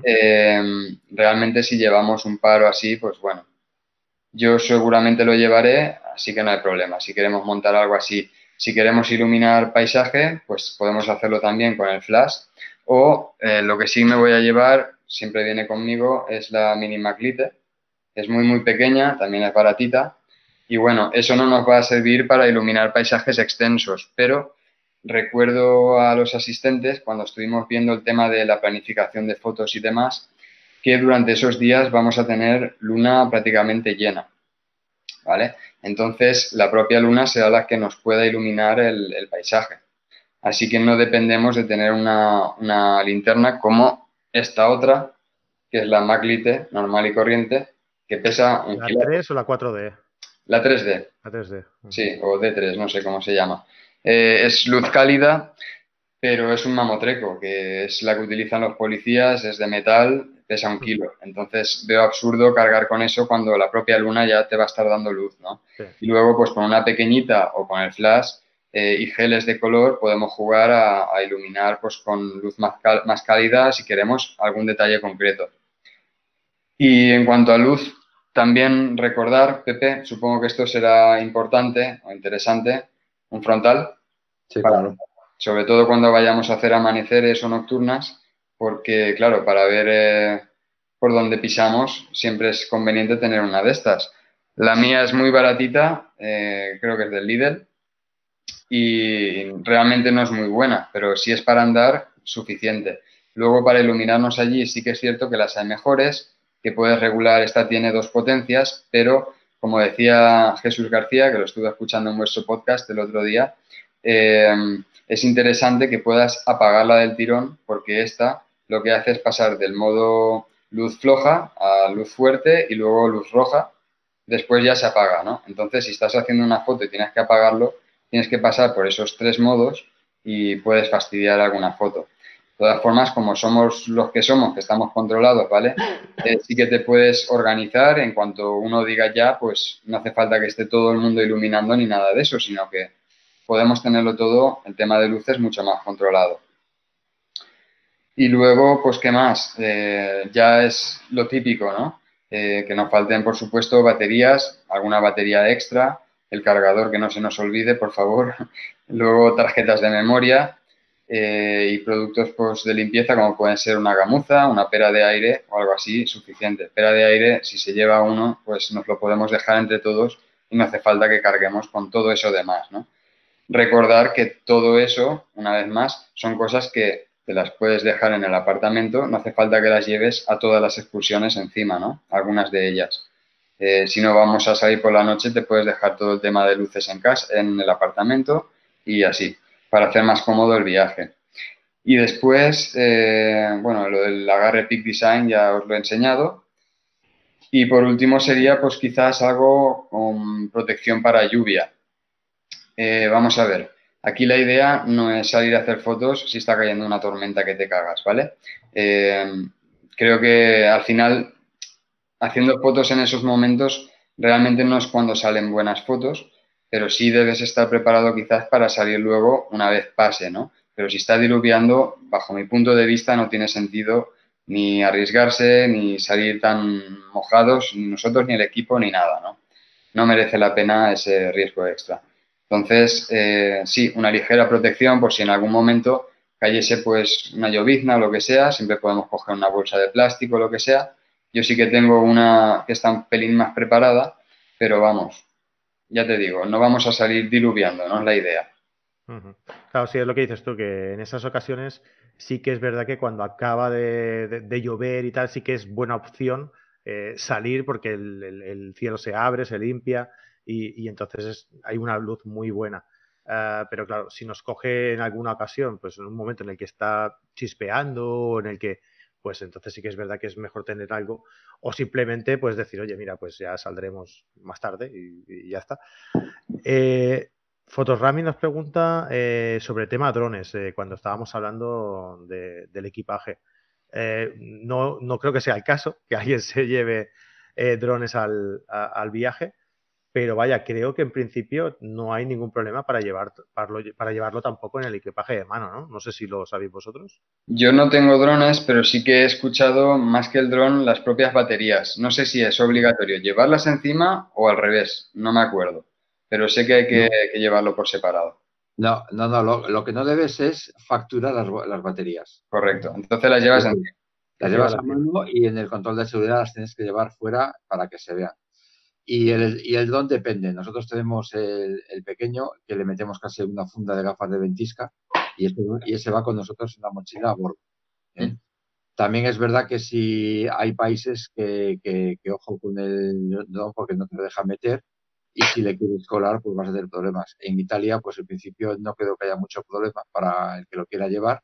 Eh, realmente si llevamos un paro así, pues bueno, yo seguramente lo llevaré, así que no hay problema. Si queremos montar algo así, si queremos iluminar paisaje, pues podemos hacerlo también con el flash. O eh, lo que sí me voy a llevar, siempre viene conmigo, es la mini Maclite es muy, muy pequeña, también es baratita. Y bueno, eso no nos va a servir para iluminar paisajes extensos, pero recuerdo a los asistentes cuando estuvimos viendo el tema de la planificación de fotos y demás, que durante esos días vamos a tener luna prácticamente llena. ¿Vale? Entonces, la propia luna será la que nos pueda iluminar el, paisaje. Así que no dependemos de tener una, una linterna como esta otra, que es la Maglite normal y corriente, que pesa un ¿La 3 o la 4D? La 3D. La 3D. Sí, o D3, no sé cómo se llama. Eh, es luz cálida, pero es un mamotreco, que es la que utilizan los policías, es de metal, pesa un kilo. Entonces veo absurdo cargar con eso cuando la propia luna ya te va a estar dando luz, ¿no? Y luego, pues con una pequeñita o con el flash eh, y geles de color podemos jugar a, iluminar pues con luz más, más cálida si queremos algún detalle concreto. Y en cuanto a luz, también recordar, Pepe, supongo que esto será importante o interesante, un frontal. Sí, claro. Sobre todo cuando vayamos a hacer amaneceres o nocturnas, porque, claro, para ver eh, por dónde pisamos, siempre es conveniente tener una de estas. La mía es muy baratita, eh, creo que es del Lidl, y realmente no es muy buena, pero si es para andar, suficiente. Luego, para iluminarnos allí, sí que es cierto que las hay mejores que puedes regular, esta tiene dos potencias, pero como decía Jesús García, que lo estuve escuchando en vuestro podcast el otro día, eh, es interesante que puedas apagarla del tirón porque esta lo que hace es pasar del modo luz floja a luz fuerte y luego luz roja, después ya se apaga, ¿no? Entonces, si estás haciendo una foto y tienes que apagarlo, tienes que pasar por esos tres modos y puedes fastidiar alguna foto. De todas formas, como somos los que somos, que estamos controlados, ¿vale? Eh, sí que te puedes organizar, en cuanto uno diga ya, pues no hace falta que esté todo el mundo iluminando ni nada de eso, sino que podemos tenerlo todo, el tema de luces, mucho más controlado. Y luego, pues, ¿qué más? Eh, ya es lo típico, ¿no? Eh, que nos falten, por supuesto, baterías, alguna batería extra, el cargador que no se nos olvide, por favor. Luego, tarjetas de memoria, eh, y productos pues, de limpieza como pueden ser una gamuza, una pera de aire o algo así, suficiente. Pera de aire, si se lleva uno, pues nos lo podemos dejar entre todos y no hace falta que carguemos con todo eso de más, ¿no? Recordar que todo eso, una vez más, son cosas que te las puedes dejar en el apartamento, no hace falta que las lleves a todas las excursiones encima, ¿no? Algunas de ellas. Eh, si no vamos a salir por la noche, te puedes dejar todo el tema de luces en casa, en el apartamento y así, para hacer más cómodo el viaje. Y después, eh, bueno, lo del agarre Peak Design ya os lo he enseñado. Y por último sería, pues quizás algo con protección para lluvia. Eh, vamos a ver, aquí la idea no es salir a hacer fotos si está cayendo una tormenta que te cagas, ¿vale? creo que al final haciendo fotos en esos momentos realmente no es cuando salen buenas fotos, pero sí debes estar preparado quizás para salir luego una vez pase, ¿no? Pero si está diluviando, bajo mi punto de vista, no tiene sentido ni arriesgarse, ni salir tan mojados, ni nosotros, ni el equipo, ni nada, ¿no? No merece la pena ese riesgo extra. Entonces, eh, sí, una ligera protección por si en algún momento cayese pues una llovizna o lo que sea, siempre podemos coger una bolsa de plástico o lo que sea, yo sí que tengo una que está un pelín más preparada, pero vamos, ya te digo, no vamos a salir diluviando, no es la idea. Claro, sí, es lo que dices tú, que en esas ocasiones sí que es verdad que cuando acaba de, llover y tal, sí que es buena opción eh, salir porque el, cielo se abre, se limpia y, entonces hay una luz muy buena. Ah, pero claro, si nos coge en alguna ocasión, pues en un momento en el que está chispeando o en el que pues entonces sí que es verdad que es mejor tener algo o simplemente pues decir, oye, mira, pues ya saldremos más tarde y, ya está. Eh, Fotorami nos pregunta eh, sobre el tema drones, eh, cuando estábamos hablando del equipaje. Eh, no, no, creo que sea el caso que alguien se lleve drones al, al viaje, pero vaya, creo que en principio no hay ningún problema para, llevar, para, llevarlo tampoco en el equipaje de mano, ¿no? No sé si lo sabéis vosotros. Yo no tengo drones, pero sí que he escuchado más que el dron las propias baterías. No sé si es obligatorio llevarlas encima o al revés, no me acuerdo, pero sé que hay que, llevarlo por separado. No, no, no, lo, que no debes es facturar las, baterías. Correcto, entonces las llevas encima. Las llevas a mano y en el control de seguridad las tienes que llevar fuera para que se vean. Y el, y el don depende. Nosotros tenemos el, pequeño que le metemos casi una funda de gafas de ventisca y ese, y ese va con nosotros en la mochila a bordo. ¿eh? Mm. También es verdad que si hay países que, que, ojo con el don porque no te deja meter y si le quieres colar pues vas a tener problemas. En Italia pues en principio no creo que haya mucho problema para el que lo quiera llevar,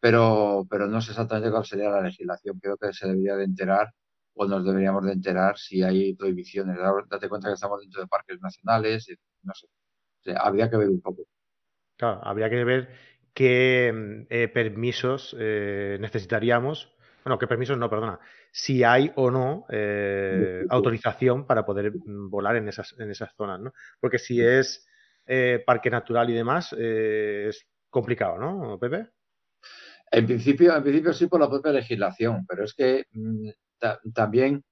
pero, pero no sé exactamente cuál sería la legislación. Creo que se debería de enterar o nos deberíamos de enterar si hay prohibiciones. Date cuenta que estamos dentro de parques nacionales, no sé. habría que ver un poco. Claro, habría que ver qué mm, eh, permisos eh, necesitaríamos. Bueno, qué permisos no, perdona. Si hay o no eh, autorización para poder mm, volar en esas, en esas zonas, ¿no? Porque si es parque natural y demás, es complicado, ¿no, Pepe? En principio, en principio sí por la propia legislación, pero es que también,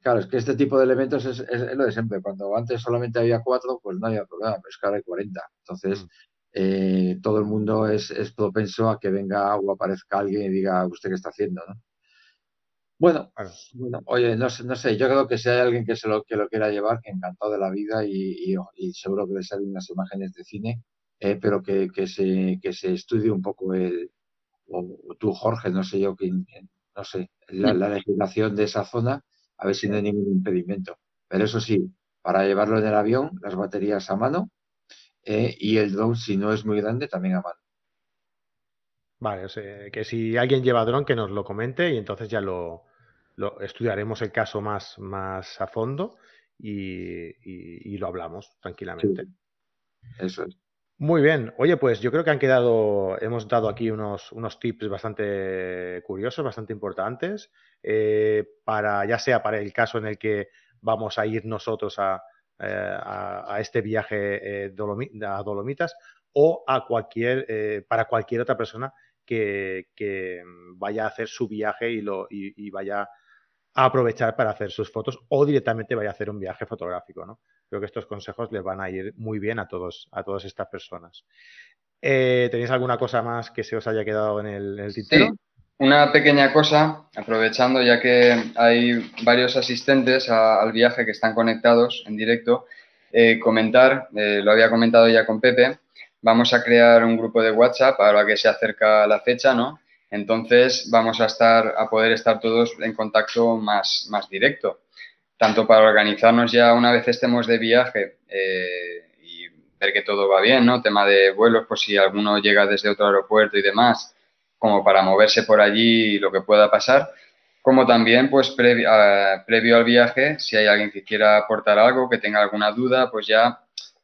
claro, es que este tipo de elementos es, lo de siempre. Cuando antes solamente había cuatro, pues no había problema, pero es que ahora hay 40. Entonces, mm. eh, todo el mundo es, propenso a que venga o aparezca alguien y diga, ¿usted qué está haciendo? ¿no? Bueno, bueno, oye, no, no, sé, yo creo que si hay alguien que, se lo, que lo quiera llevar, que encantado de la vida y, seguro que le salen unas imágenes de cine, eh, pero que, se, que se estudie un poco el, o, tú, Jorge, no sé yo, quién, no sé, la, legislación de esa zona, a ver si no hay ningún impedimento. Pero eso sí, para llevarlo en el avión, las baterías a mano eh, y el drone, si no es muy grande, también a mano. Vale, o sea, que si alguien lleva drone, que nos lo comente y entonces ya lo, estudiaremos el caso más, más a fondo y, lo hablamos tranquilamente. Eso es. Muy bien. Oye, pues yo creo que han quedado, hemos dado aquí unos, unos tips bastante curiosos, bastante importantes, eh, para, ya sea para el caso en el que vamos a ir nosotros a, eh, este viaje eh, a Dolomitas o a cualquier, para cualquier otra persona que, vaya a hacer su viaje y, lo, y vaya a aprovechar para hacer sus fotos o directamente vaya a hacer un viaje fotográfico, ¿no? Creo que estos consejos les van a ir muy bien a todos, a todas estas personas. Eh, ¿Tenéis alguna cosa más que se os haya quedado en el, tintero? Sí, una pequeña cosa, aprovechando ya que hay varios asistentes al viaje que están conectados en directo, eh, comentar, eh, lo había comentado ya con Pepe, vamos a crear un grupo de WhatsApp ahora que se acerca la fecha, ¿no? Entonces vamos a estar, a poder estar todos en contacto más, más directo. Tanto para organizarnos ya una vez estemos de viaje y ver que todo va bien, ¿no? Tema de vuelos, por si alguno llega desde otro aeropuerto y demás, como para moverse por allí y lo que pueda pasar como también pues previo, previo al viaje, si hay alguien que quiera aportar algo, que tenga alguna duda, pues ya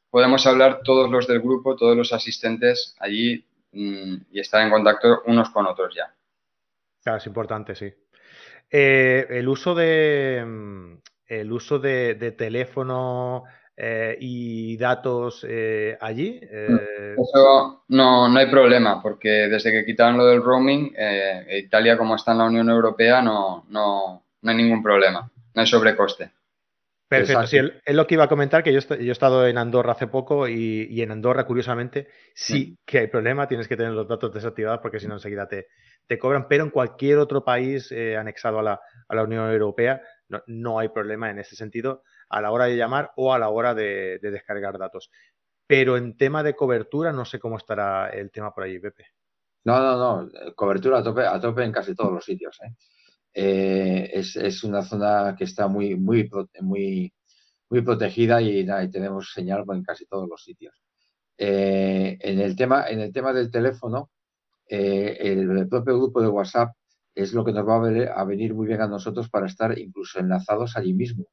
podemos hablar todos los del grupo, todos los asistentes allí mm, y estar en contacto unos con otros ya. Claro, es importante, sí. Eh, el uso de mm, el uso de, de teléfono eh, y datos eh, allí. Mm, eh, eso no, no, hay problema, porque desde que quitaron lo del roaming, Italia, como está en la Unión Europea, no, no, no hay ningún problema, no hay sobrecoste. Perfecto, sí, es lo que iba a comentar, que yo, yo he estado en Andorra hace poco y, y, en Andorra, curiosamente, sí mm. que hay problema, tienes que tener los datos desactivados porque si no enseguida te, te cobran, pero en cualquier otro país anexado a la, a la Unión Europea no, no, hay problema en ese sentido a la hora de llamar o a la hora de, descargar datos. Pero en tema de cobertura, no sé cómo estará el tema por allí, Pepe. No, no, no, cobertura a tope, a tope en casi todos los sitios. ¿eh? Eh, es, una zona que está muy, muy, muy, muy protegida y, tenemos señal en casi todos los sitios. Eh, en, el tema, en el tema del teléfono, el, propio grupo de WhatsApp es lo que nos va a, venir muy bien a nosotros para estar incluso enlazados allí mismo.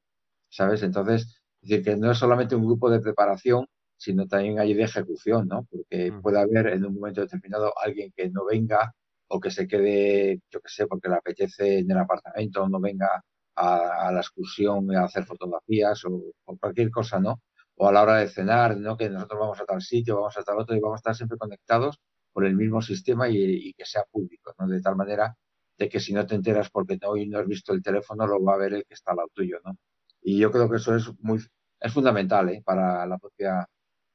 ¿sabes? Entonces, es decir, que no es solamente un grupo de preparación, sino también hay de ejecución, ¿no? Porque mm. puede haber en un momento determinado alguien que no venga o que se quede, yo qué sé, porque le apetece en el apartamento, no venga a, la excursión a hacer fotografías o, cualquier cosa, ¿no? O a la hora de cenar, ¿no? Que nosotros vamos a tal sitio, vamos a tal otro y vamos a estar siempre conectados por el mismo sistema y, que sea público, ¿no? De tal manera de que si no te enteras porque no, no has visto el teléfono, lo va a ver el que está al lado tuyo, ¿no? Y yo creo que eso es muy es fundamental ¿eh? para la propia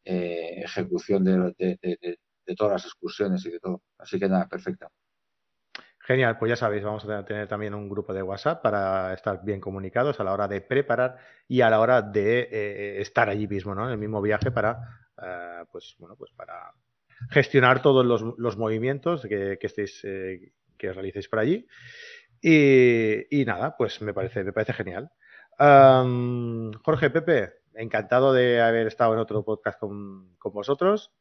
eh, ejecución de, todas las excursiones y de todo. Así que nada, perfecto. Genial, pues ya sabéis, vamos a tener también un grupo de WhatsApp para estar bien comunicados a la hora de preparar y a la hora de eh, estar allí mismo, ¿no? En el mismo viaje para, pues bueno, pues para gestionar todos los, movimientos que, que estéis, que realicéis por allí. Y, y, nada, pues me parece, me parece genial. Jorge, Pepe, encantado de haber estado en otro podcast con, vosotros.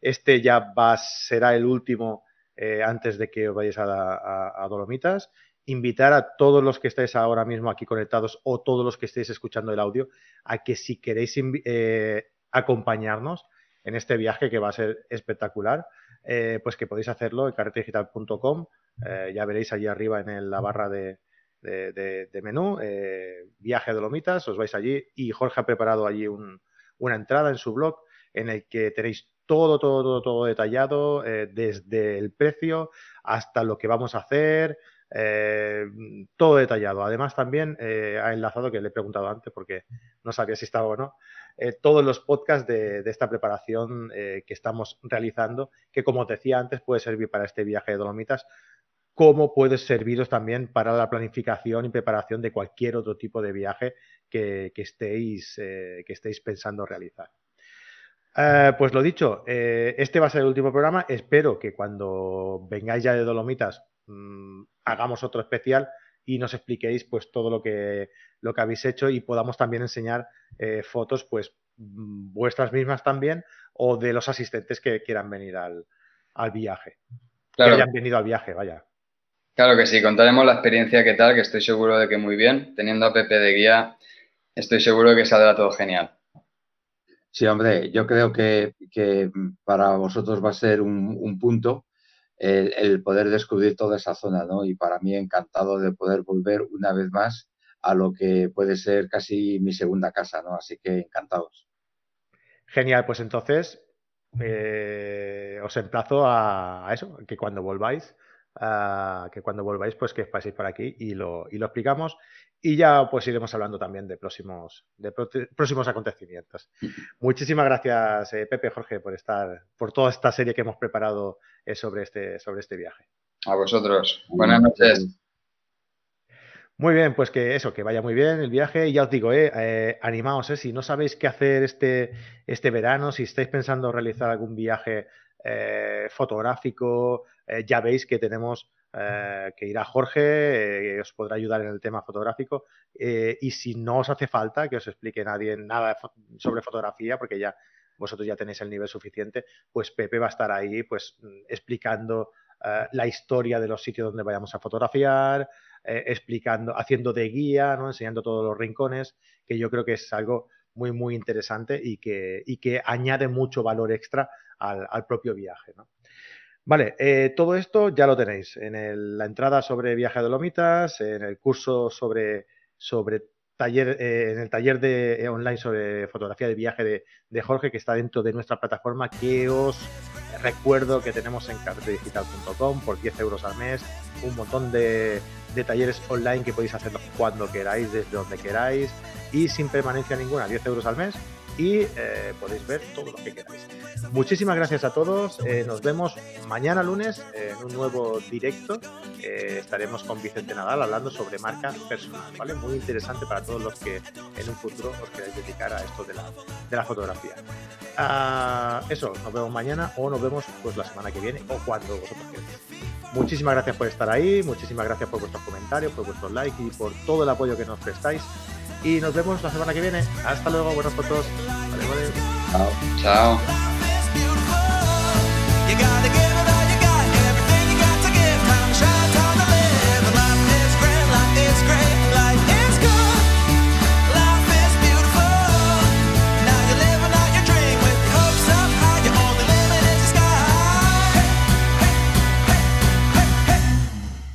Este ya va, será el último eh, antes de que os vayáis a, Dolomitas. Invitar a todos los que estáis ahora mismo aquí conectados o todos los que estéis escuchando el audio a que si queréis eh, acompañarnos en este viaje que va a ser espectacular, eh, pues que podéis hacerlo en carretedigital.com. ya veréis allí arriba en la barra de, de, menú, eh, viaje a Dolomitas, os vais allí y Jorge ha preparado allí una entrada en su blog en el que tenéis todo, todo, todo, todo detallado, eh, desde el precio hasta lo que vamos a hacer, eh, todo detallado. Además, también ha enlazado, que le he preguntado antes porque no sabía si estaba o no, todos los podcasts de, de esta preparación que estamos realizando, que como decía antes, puede servir para este viaje de Dolomitas cómo puede serviros también para la planificación y preparación de cualquier otro tipo de viaje que, estéis, eh, que estéis pensando realizar. Eh, pues lo dicho, eh, este va a ser el último programa. Espero que cuando vengáis ya de Dolomitas mm, hagamos otro especial y nos expliquéis pues todo lo que, lo que habéis hecho y podamos también enseñar fotos pues mm, vuestras mismas también o de los asistentes que quieran venir al, viaje. Que hayan venido al viaje, vaya. Claro que sí, contaremos la experiencia que tal, que estoy seguro de que muy bien. Teniendo a Pepe de guía, estoy seguro de que saldrá todo genial. Sí, hombre, yo creo que, para vosotros va a ser un, punto el, poder descubrir toda esa zona, ¿no? Y para mí encantado de poder volver una vez más a lo que puede ser casi mi segunda casa, ¿no? Así que encantados. Genial, pues entonces eh, os emplazo a, eso, que cuando volváis que cuando volváis, pues que paséis por aquí y lo, y lo explicamos. Y ya pues iremos hablando también de próximos, de próximos acontecimientos. Muchísimas gracias, eh, Pepe, Jorge, por estar, por toda esta serie que hemos preparado eh, sobre, este, sobre este viaje. A vosotros. Buenas noches. Muy bien, pues que eso, que vaya muy bien el viaje. Y ya os digo, eh, eh animaos, eh, si no sabéis qué hacer este, este verano, si estáis pensando realizar algún viaje fotográfico, eh, ya veis que tenemos eh, que irá Jorge, eh, os podrá ayudar en el tema fotográfico. Eh, y si no os hace falta que os explique nadie nada sobre fotografía, porque ya vosotros ya tenéis el nivel suficiente, pues Pepe va a estar ahí pues explicando la historia de los sitios donde vayamos a fotografiar, explicando, haciendo de guía, ¿no? enseñando todos los rincones, que yo creo que es algo muy, muy interesante y que, y que añade mucho valor extra al, al propio viaje. ¿no? Vale, eh, todo esto ya lo tenéis en la entrada sobre viaje a Dolomitas, en el curso sobre, sobre taller, eh, en el taller de, eh, online sobre fotografía de viaje de, Jorge, que está dentro de nuestra plataforma, que os recuerdo que tenemos en carretedigital.com por 10 euros al mes, un montón de, de talleres online que podéis hacerlo cuando queráis, desde donde queráis y sin permanencia ninguna, 10 euros al mes y eh, podéis ver todo lo que queráis. Muchísimas gracias a todos. Eh, nos vemos mañana lunes en un nuevo directo. Eh, estaremos con Vicente Nadal hablando sobre marca personal, ¿vale? Muy interesante para todos los que en un futuro os queráis dedicar a esto de la, de la fotografía. Ah, eso, nos vemos mañana o nos vemos pues la semana que viene o cuando vosotros queráis. Muchísimas gracias por estar ahí, muchísimas gracias por vuestros comentarios, por vuestros likes y por todo el apoyo que nos prestáis y nos vemos la semana que viene. Hasta luego, buenas fotos. Vale, vale. Chao. Chao.